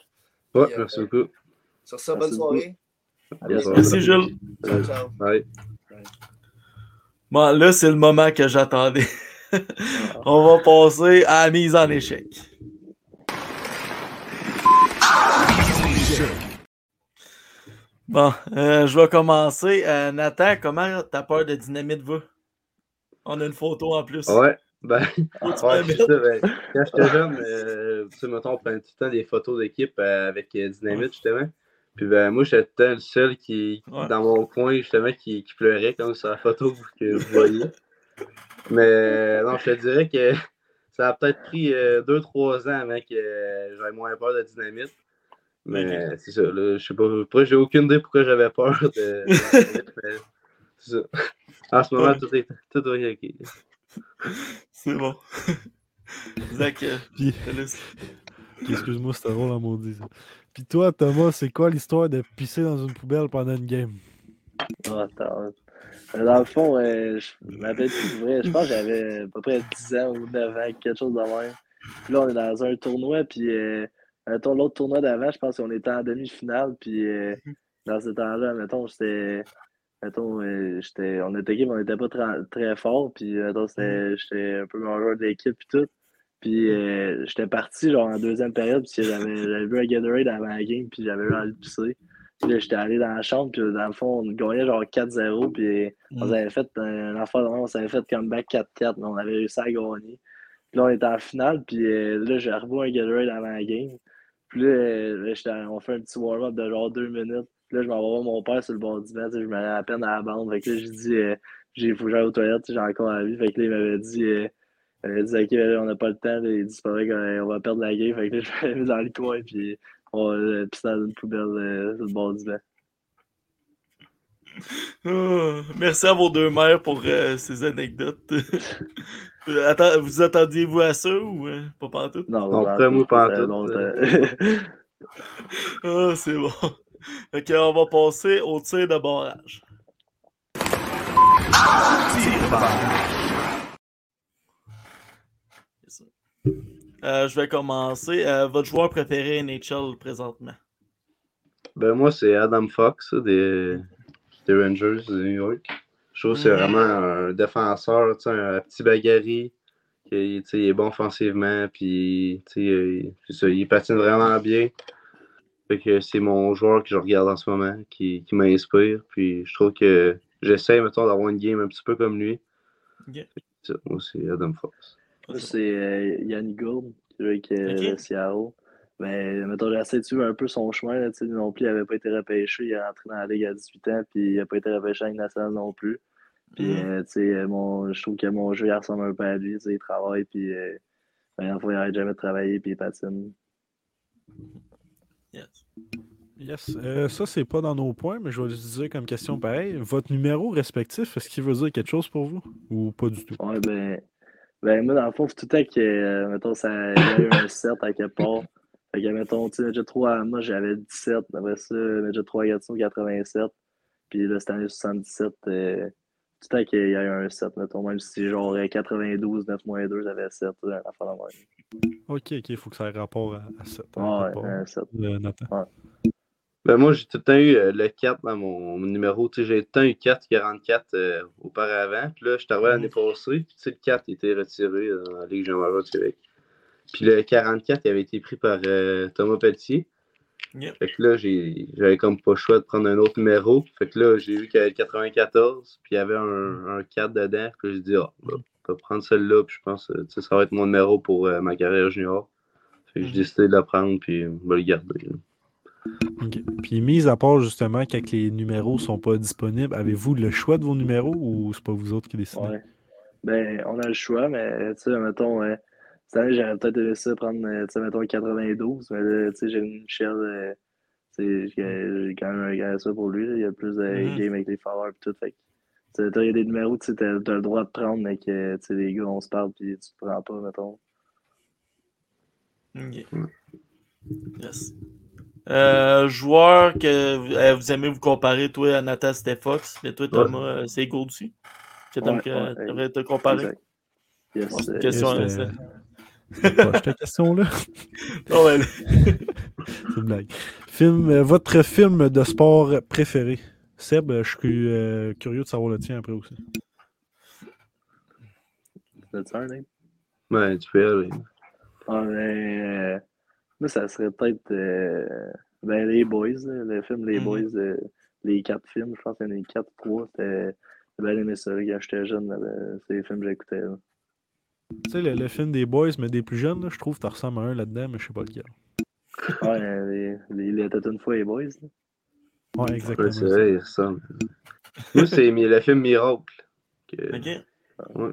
Euh,
merci beaucoup.
Sur ça, bonne soirée.
Merci, Jules.
Ciao, ciao.
Bon, là, c'est le moment que j'attendais. On va passer à la mise en échec. Bon, euh, je vais commencer. Euh, Nathan, comment ta peur de dynamite va? On a une photo en plus.
Ouais, ben, ouais, ça, ben, quand j'étais jeune, euh, tu sais, mettons, on prenait tout le temps des photos d'équipe euh, avec euh, Dynamite, justement. Puis ben, moi, j'étais le seul qui,
Ouais.
dans mon coin, justement, qui, qui pleurait comme sur la photo que vous voyez. Mais euh, non, je te dirais que ça a peut-être pris 2-3 ans avant que euh, j'avais moins peur de Dynamite. Mais c'est ça, là, je sais pas, pourquoi j'ai aucune idée pourquoi j'avais peur de, de Dynamite, mais c'est ça. En ce moment,
Ouais.
tout est tout est ok.
C'est bon. Zach, euh,
excuse-moi, c'était drôle à maudit. ça. Puis toi, Thomas, c'est quoi l'histoire de pisser dans une poubelle pendant une game?
Ah, attends. Dans le fond, euh, je m'appelle plus vrai. Je pense que j'avais à peu près 10 ans ou 9 ans, quelque chose de même. Puis là, on est dans un tournoi, puis euh, mettons, l'autre tournoi d'avant, je pense qu'on était en demi-finale, puis euh, dans ce temps-là, mettons, j'étais. Mettons, j'étais. On était équipe, on n'était pas très, très fort, puis mettons, c'était- j'étais un peu meilleur joueur de l'équipe, puis tout. Puis euh, j'étais parti genre en deuxième période, puis j'avais vu un Gatorade avant la game, puis j'avais eu envie de pisser. Puis là, j'étais allé dans la chambre, puis dans le fond, on gagnait genre 4-0, puis on
Mm.
avait fait un de même, on s'avait fait comme back 4-4, mais on avait réussi à gagner. Puis là, on était en finale, puis euh, là, j'ai rebois un Gatorade avant la game. Puis là, euh, on fait un petit warm-up de genre deux minutes. Puis là, je m'en vais voir mon père sur le bord du banc, je me rends à peine à la bande. Fait que là, j'ai dit, euh, j'ai faut que j'aille aux toilettes, j'ai encore la vie. Fait que là, il m'avait dit, euh, il m'avait dit, OK, là, on n'a pas le temps. il dit, c'est pas vrai qu'on va perdre la game. Fait que là, je m'avais mis dans le coin, puis on va pisser dans une poubelle euh, sur le bord du banc.
Ah, merci à vos deux mères pour euh, ces anecdotes. Euh, Attends, vous attendiez-vous à ça ou euh, pas pantoute?
Non,
Non, moi, pas en
ça fait
tout.
longtemps.
Ah, c'est bon. Ok, on va passer au tir de barrage. Yes, sir. Euh, je vais commencer. Euh, votre joueur préféré NHL présentement?
Ben moi, c'est Adam Fox des, des Rangers de New York. Je trouve que c'est
Mhm.
vraiment un défenseur, un petit bagarri. sais, Il est bon offensivement, puis il, il patine vraiment bien. Fait que c'est mon joueur que je regarde en ce moment, qui, qui m'inspire. Puis je trouve que j'essaie, mettons, d'avoir une game un petit peu comme lui. Moi, c'est Adam Fox.
C'est euh, Yannick Gould, qui joue avec euh,
Ok.
le Seattle. Ben, mettons, j'ai essayé de suivre un peu son chemin. Là, tu sais, lui non plus, il n'avait pas été repêché. Il est rentré dans la Ligue à 18 ans, puis il n'a pas été repêché à nationale non plus. Puis,
Mhm.
euh, tu sais, mon, je trouve que mon jeu, il ressemble un peu à lui. Tu sais, il travaille, puis euh, ben, il n'arrête jamais de travailler, puis il patine.
Yes.
Yes. Euh, ça, c'est pas dans nos points, mais je vais juste dire comme question pareil. Votre numéro respectif, est-ce qu'il veut dire quelque chose pour vous? Ou pas du tout?
Ouais, ben, ben moi, dans le fond, c'est tout le temps que, euh, mettons, ça, il y a eu un 7 à quelque part. Fait que, mettons, tu sais, Medjet 3 à moi, j'avais 17. Après ça, Medjet 3 à Gatineau, 87. Puis là, cette année, 77. euh, tout le temps qu'il y a eu un 7, mettons, même si genre euh, 92, 9 moins 2, j'avais 7. Là, à faire
Ok, ok, il faut que ça ait rapport à, à ça.
Ouais, un 7.
Nathan.
Ben moi, j'ai tout le temps eu euh, le 4 dans mon, mon numéro. J'ai tout le temps eu 4 44 euh, auparavant. Puis là, je suis arrivé l'année passée. Puis le 4 était retiré euh, dans la Ligue majeure du Québec. Puis le 44, il avait été pris par euh, Thomas Pelletier.
Yep.
Fait que là, j'avais comme pas le choix de prendre un autre numéro. Fait que là, j'ai vu qu'il y avait le 94, puis il y avait un, un 4 dedans. Puis j'ai dit, ah, bah, je vais prendre celle-là, puis je pense que ça va être mon numéro pour ma carrière junior. Fait que j'ai décidé de la prendre, puis je vais le garder. là.
Ok. Puis, mis à part justement quand les numéros sont pas disponibles, avez-vous le choix de vos numéros ou c'est pas vous autres qui décidez?
Ouais. Ben, on a le choix, mais tu sais, mettons, euh, cette année, j'aurais peut-être aimé ça prendre, euh, tu sais, mettons, 92, mais là, tu sais, j'ai une Michel, euh, tu sais, j'ai quand même regardé ça pour lui, là. il y a plus de
Mhm.
game avec les faveurs et tout, fait que, tu sais, t'as- il y a des numéros, tu t'as le droit de prendre, mais que, tu sais, les gars, on se parle, puis tu te prends pas, mettons.
Ok. Yes. Euh, joueur que vous, euh, vous aimez vous comparer, toi, à Nathan, c'était Fox, mais toi, Thomas, euh, c'est Gould aussi? Que t'aimes
Ouais,
que
ouais,
t'aimerais te comparer?
Yes,
Ouais, c'est une
euh,
question,
Yes, euh,
ça.
Pas cette question-là.
Non, ouais,
C'est une blague. Film, euh, votre film de sport préféré? Seb, euh, je suis euh, curieux de savoir le tien après aussi.
c'est ça, Nate?
Ouais, tu peux aller.
Ah, ben, euh, moi, ça serait peut-être euh, ben, les Boys, là, le film Les
Mhm.
Boys, euh, les quatre films, je pense qu'il y en a eu quatre, trois. C'était j'ai bien aimé ça là, quand j'étais jeune, c'est les films que j'écoutais. là.
Tu sais, le, le film des boys, mais des plus jeunes, là, je trouve que tu ressembles à un là-dedans, mais je sais pas lequel.
Ouais, les, les, il était une fois les Boys. là.
Ouais, exactement.
Ouais, c'est vrai, il ressemble. Moi, c'est le film Miracle. que
Ok.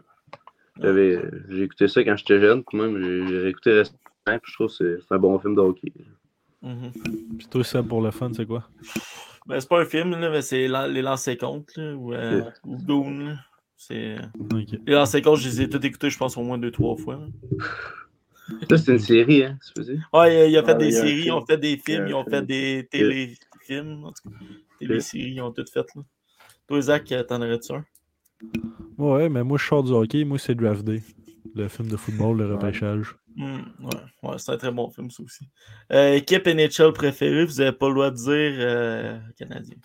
j'avais- J'ai écouté ça quand j'étais jeune, puis même j'ai réécouté récemment, je trouve que c'est c'est un bon film de hockey.
Mhm.
Puis toi, Seb, pour le fun, c'est quoi?
Ben, c'est pas un film, là, mais c'est lan- les lancers comptes, là, ou, euh, ou Goon, là. C'est...
Ok.
Les lancers comptes, je les ai tous écoutés, je pense, au moins deux, trois fois. là.
Ça, c'est une série, hein, tu veux dire?
Ouais, il a, il a fait
Ouais,
des séries, ils ont fait des
Il y a
films, ils ont fait des téléfilms, en tout cas. Téléséries, ils ont tout fait. Là. Toi, Zach, euh, t'en aurais-tu un?
Ouais, mais moi, je sors du hockey. Moi, c'est Draft Day. Le film de football, le repêchage.
Hmm, ouais, ouais c'est un très bon film, ça aussi. Euh, équipe NHL préférée, vous n'avez pas le droit de dire euh, Canadien.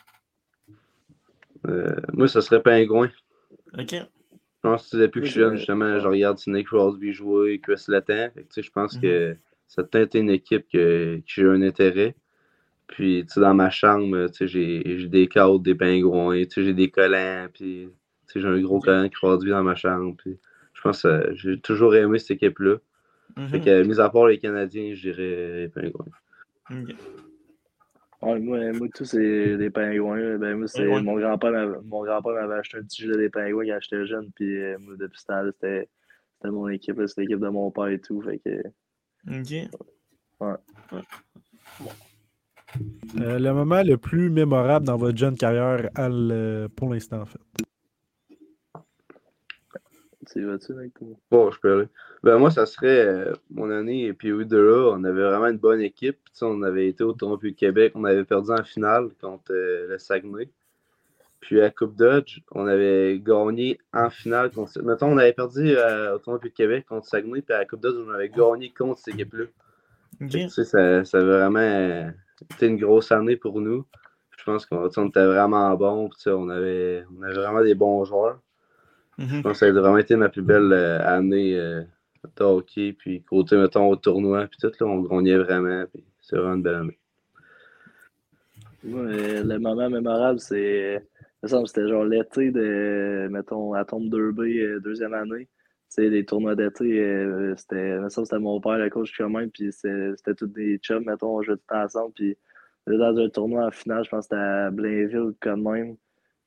Euh, moi, ça serait Pingouin.
Ok.
Je pense que depuis que je suis jeune,
je-
justement, je regarde Sidney Crosby jouer, Chris sais, je pense que ça a peut-être été une équipe que, que j'ai eu un intérêt. Puis, tu sais, dans ma chambre, tu sais, j'ai j'ai des cadres, des pingouins, tu sais, j'ai des collants, puis, tu sais, j'ai un gros collant Crosby dans ma chambre. Puis, je pense que j'ai toujours aimé cette équipe-là. Fait
Mhm.
que, mis à part les Canadiens, je dirais les pingouins.
Ouais, moi, moi, tout, c'est des pingouins. Ben, moi, c'est mon grand-père m'avait, mon grand-père m'avait acheté un petit gilet des pingouins quand j'étais jeune. Puis, euh, moi, depuis ce temps-là, c'était, mon équipe. C'était l'équipe de mon père et tout. Fait que,
Ok.
ouais.
Euh, le moment le plus mémorable dans votre jeune carrière, Al, euh, pour l'instant, en fait?
Tu vas-tu?
Bon, je peux aller. Ben, moi, ça serait euh, mon année et puis oui, de là, on avait vraiment une bonne équipe. Puis, on avait été au tournoi de Québec, on avait perdu en finale contre euh, le Saguenay. Puis à Coupe Dodge, on avait gagné en finale contre. Mettons, on avait perdu euh, au tournoi de Québec contre Saguenay, puis à la Coupe Dodge, on avait gagné contre cette équipe-là. Tu sais, ça, ça avait vraiment euh, été une grosse année pour nous. Je pense qu'on était vraiment sais, On avait, on avait vraiment des bons joueurs. Je
Mhm.
pense que ça a vraiment été ma plus belle euh, année euh, de hockey. Puis côté, mettons, au tournoi, puis tout, là, on gagnait vraiment. Puis c'est vraiment une belle année.
Moi, euh, le moment mémorable, c'est. il me semble que C'était genre l'été de, mettons, à tombe 2B, euh, deuxième année. Tu sais, les tournois d'été, euh, c'était, me semble que c'était mon père, le coach, quand même, puis c'était tous des chums, mettons, on jouait tout le temps ensemble, puis on était dans un tournoi en finale, je pense que c'était à Blainville, quand même.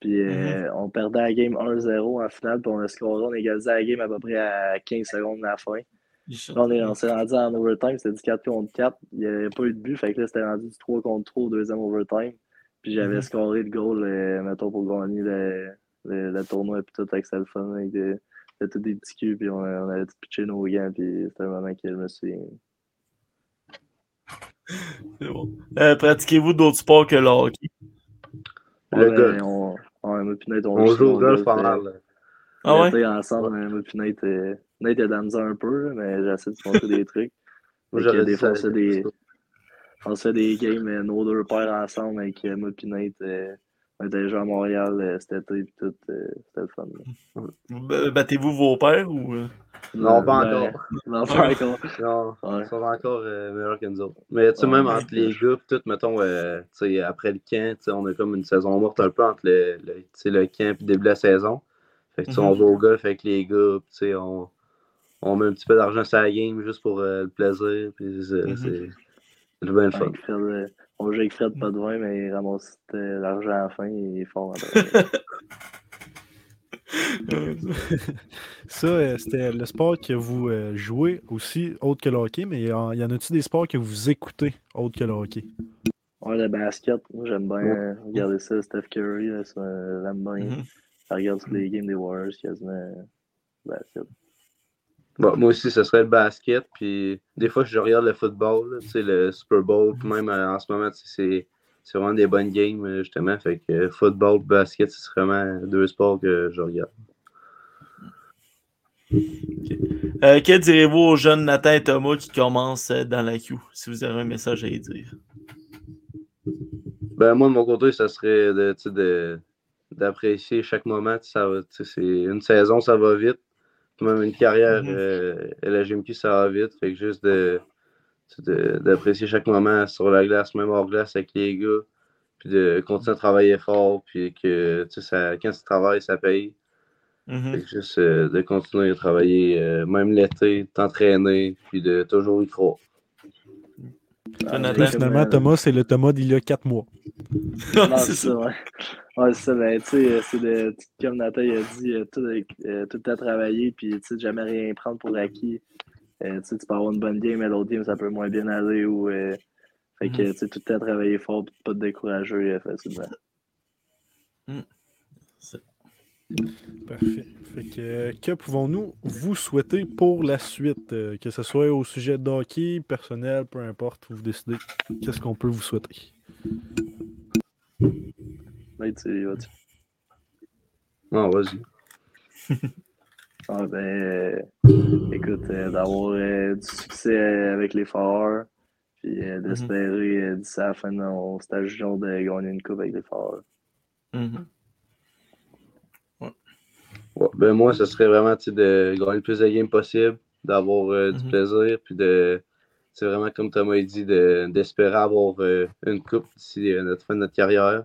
Puis euh, on perdait la game 1-0 en finale, puis on a scoré, on égalisait la game à peu près à 15 secondes de la fin. Là, on est- s'est rendu en overtime, c'était du 4 contre 4. Il n'y avait pas eu de but, fait que là, c'était rendu du 3 contre 3 au deuxième overtime. Puis j'avais
Mhm.
scoré le goal, euh, mettons, pour gagner le, le, le tournoi, puis tout, avec ça le fun, avec des, c'était tous des petits culs, puis on, on avait tout pitché nos gants, puis c'était un moment que je me souviens.
C'est bon. Euh, Pratiquez-vous d'autres sports que le hockey?
Le golf.
On, on,
joue au golf pas mal. là.
Ah ouais?
Ensemble, moi puis Nate, euh, Nate dans le un peu, mais j'essaie de se montrer des trucs.
Moi,
des fois, on se fait des, games, euh, nos deux pères ensemble avec euh, moi puis Nate. Euh, on était déjà à Montréal euh, cet été, puis tout, euh, c'était le fun. là.
B- Battez-vous vos pères ou. euh?
Non, pas encore.
Non, pas encore.
Non,
Ouais.
ils sont encore euh, meilleurs que nous autres. Mais tu sais,
Ouais,
même
ouais.
entre les gars, pis tout, mettons, euh, tu sais, après le camp, tu sais, on a comme une saison morte un peu entre le, le, tu sais, le camp et le début de la saison. Fait que, tu sais, on
Mhm.
va au golf avec les gars, tu sais, on, on met un petit peu d'argent sur la game juste pour euh, le plaisir, puis c'est
Mhm.
c'est- c'est bien le fun.
On joue avec Fred, pas de vin, mais il ramasse l'argent à la fin, il est fort.
Ça, euh, c'était le sport que vous euh, jouez aussi, autre que le hockey, mais il y en il y en a-tu des sports que vous écoutez, autre que le hockey?
Ouais, le basket, moi j'aime bien euh, regarder ça. Steph Curry, j'aime bien. Je regarde tous les games des Warriors quasiment. basket.
Bon, moi aussi, ce serait le basket, puis des fois, je regarde le football, là, le Super Bowl, puis même euh, en ce moment, c'est vraiment des bonnes games, euh, justement. Fait que football, basket, c'est vraiment deux sports que je regarde.
Euh, que direz-vous aux jeunes Nathan et Thomas qui commencent dans la queue, si vous avez un message à y dire?
Ben, moi, de mon côté, ça serait de, sais, de- d'apprécier chaque moment. Ça c'est une saison, ça va vite. Même une carrière euh, à la GMQ, ça va vite. Fait que juste de, d'apprécier chaque moment sur la glace, même hors glace avec les gars. Puis de continuer à travailler fort. Puis que tu sais, ça, quand tu travailles, ça paye.
Mhm.
Fait que juste euh, de continuer à travailler, euh, même l'été, t'entraîner. Puis de toujours y croire.
Finalement,
euh,
Thomas, c'est le Thomas d'il y a quatre mois.
Non,
c'est
c'est
ça.
ouais. Ouais, c'est ça, ben, tu sais, c'est de, comme Nathan il a dit, euh, tout, euh, tout le temps travailler, puis tu sais, jamais rien prendre pour acquis. Euh, tu sais, tu peux avoir une bonne game, mais l'autre game, ça peut moins bien aller, ou, euh, fait que, tu sais, tout le temps travailler fort, puis pas te décourager euh, facilement.
Parfait. Fait que, euh, que pouvons-nous vous souhaiter pour la suite, euh, que ce soit au sujet de hockey, personnel, peu importe, vous décidez. Qu'est-ce qu'on peut vous souhaiter?
Là, tu vas-tu?
Non, vas-y.
Ah, ben, euh, écoute, euh, d'avoir euh, du succès avec les Foreurs, puis euh, d'espérer euh, d'ici à la fin de nos stages juniors de gagner une coupe avec les Foreurs.
Mhm.
Ouais, ben moi, ce serait vraiment de gagner le plus de games possible, d'avoir euh, du
Mhm.
plaisir, puis de, c'est vraiment comme Thomas a dit, de- d'espérer avoir euh, une coupe d'ici euh, notre fin de notre carrière.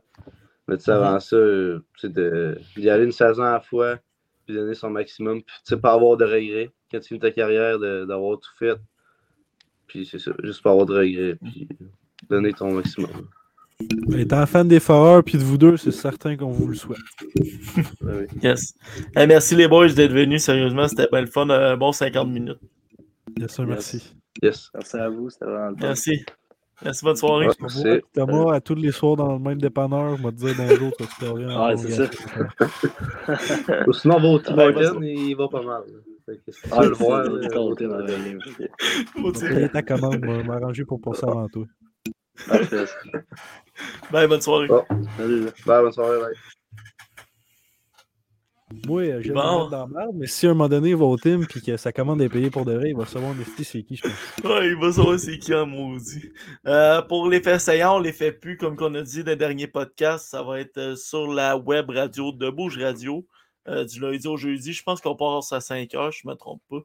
Mais tu sais, avant ça, euh, de- d'y aller une saison à la fois, puis donner son maximum, puis tu sais, pas avoir de regrets quand tu finis ta carrière, de- d'avoir tout fait. Puis c'est ça, juste pas avoir de regrets, puis donner ton maximum.
Étant fan des Foreurs puis de vous deux, c'est certain qu'on vous le souhaite.
Yes. Eh, merci les boys d'être venus. Sérieusement, c'était bien le fun. Un bon 50 minutes.
Yes, sir, merci.
Yes.
Merci à vous, c'était vraiment le fun.
Merci. Merci, bonne soirée.
Ouais,
Moi,
merci.
Thomas, à tous les soirs dans le même dépanneur, je vais te dire bonjour, tu vas te faire rien.
Ouais, c'est ça.
Ou sinon, va au
Ouais,
Tibogan, il va pas mal. que tu
Ah,
le voir,
dire.
Payer ta commande, je vais m'arranger pour passer avant toi.
Parfait.
Bye, bonne soirée.
Bon.
Salut. là.
Bye, bonne soirée, bye.
Moi, euh, je vais
Bon.
dans la merde, mais si à un moment donné, il va au team et que sa commande est payée pour de vrai, il va savoir en c'est qui, je pense.
Ouais, il va savoir c'est qui en maudit. Euh, pour les faits saillants, on les fait plus, comme qu'on a dit dans le dernier podcast. Ça va être euh, sur la web radio de Bouge Radio, euh, du lundi au jeudi. Je pense qu'on passe à 5 heures, je me trompe pas.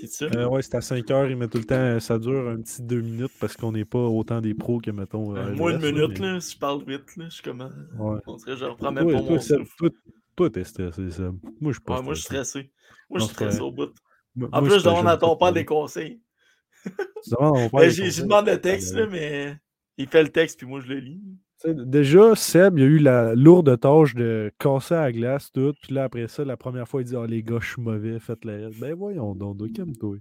C'est ça?
Euh, ouais, c'est à 5 heures, il met tout le temps, ça dure un petit 2 minutes parce qu'on n'est pas autant des pros que, mettons.
Euh, moins de minutes,
mais-
là, si je parle vite, là, je suis comme.
Ouais.
On dirait que je reprends même
Toi,
pas
toi,
mon
Seb,
souffle.
toi, toi, t'es stressé, Seb. Moi, je suis pas
Ouais, moi, je suis
stressé.
Moi, je suis stressé au bout.
Moi-
En plus,
je
je demande à ton
pas
père
ça.
des conseils.
Tu demandes à mon père
Ben, j'ai- Je demande le texte, là, mais il fait le texte, puis moi, je le lis.
Déjà, Seb, il a eu la lourde tâche de casser à la glace, tout. Puis là, après ça, la première fois, il dit Ah, les gars, je suis mauvais, faites le reste. Ben voyons donc, calme-toi.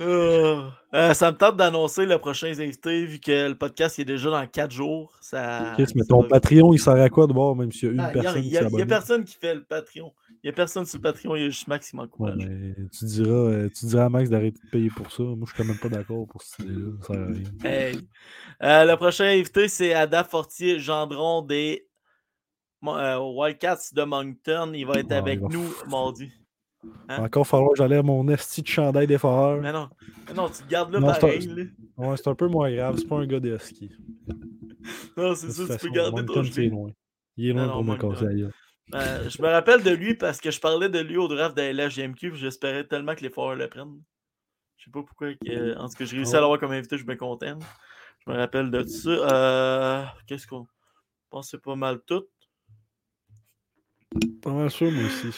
Ah. Euh, ça me tente d'annoncer le prochain invité, vu que le podcast il est déjà dans 4 jours. Ça,
Chris, mais ton Patreon, il sert à quoi de voir, même s'il y a une
Ah, Il y a-
personne
il
qui
il y a personne qui fait le Patreon. Il y a personne sur le Patreon, il y a juste Max qui m'encourage.
tu diras, euh, tu diras à Max d'arrêter de payer pour ça. Moi, je suis quand même pas d'accord pour cette idée-là. Ça sert à rien.
Hey. Euh, le prochain invité, c'est Ada Fortier Gendron des euh, Wildcats de Moncton. Il va être
Ah,
avec nous mardi. Hein?
Encore falloir que j'enlève mon esti de chandail des foreurs.
Mais non, mais non, tu te gardes là
Non,
pareil.
un-. Ouais, c'est un peu moins grave. C'est pas un gars de ski.
Non, c'est ça, tu peux garder ton gilet.
loin. Il est loin
non,
pour me gueule.
Euh, je me rappelle de lui parce que je parlais de lui au draft de LHGMQ j'espérais tellement que les Foreurs le prennent. Je sais pas pourquoi. que- En tout cas, j'ai réussi
Ah
à l'avoir comme invité, je me content. Je me rappelle de ça. Euh, Qu'est-ce qu'on. Je pense que c'est pas mal tout.
Pas mal sûr, moi aussi.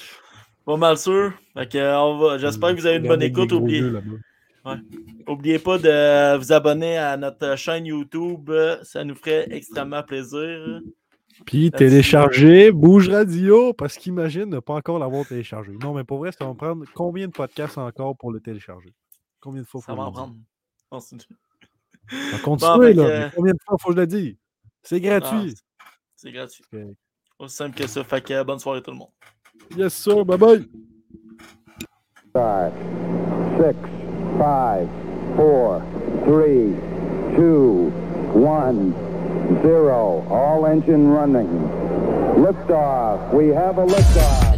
Pas mal sûr. Euh, va... J'espère que vous avez une bonne écoute. Oubliez... Ouais. Pas de vous abonner à notre chaîne YouTube. Ça nous ferait extrêmement plaisir.
Puis télécharger Bouge Radio, parce qu'imagine ne pas encore l'avoir téléchargé. Non, mais pour vrai, ça va prendre combien de podcasts encore pour le télécharger? Combien de fois
Ça
faut
va en prendre.
Dise? On continue,
Bon,
là. mais combien de fois faut que je le dise? C'est gratuit.
Ah, c'est gratuit.
Ok.
Aussi simple que ça. Fait que bonne soirée tout le monde.
Yes, sir. Bye bye.
Five, six, five, four, three, two, one, zero. All engine running. Liftoff. We have a liftoff.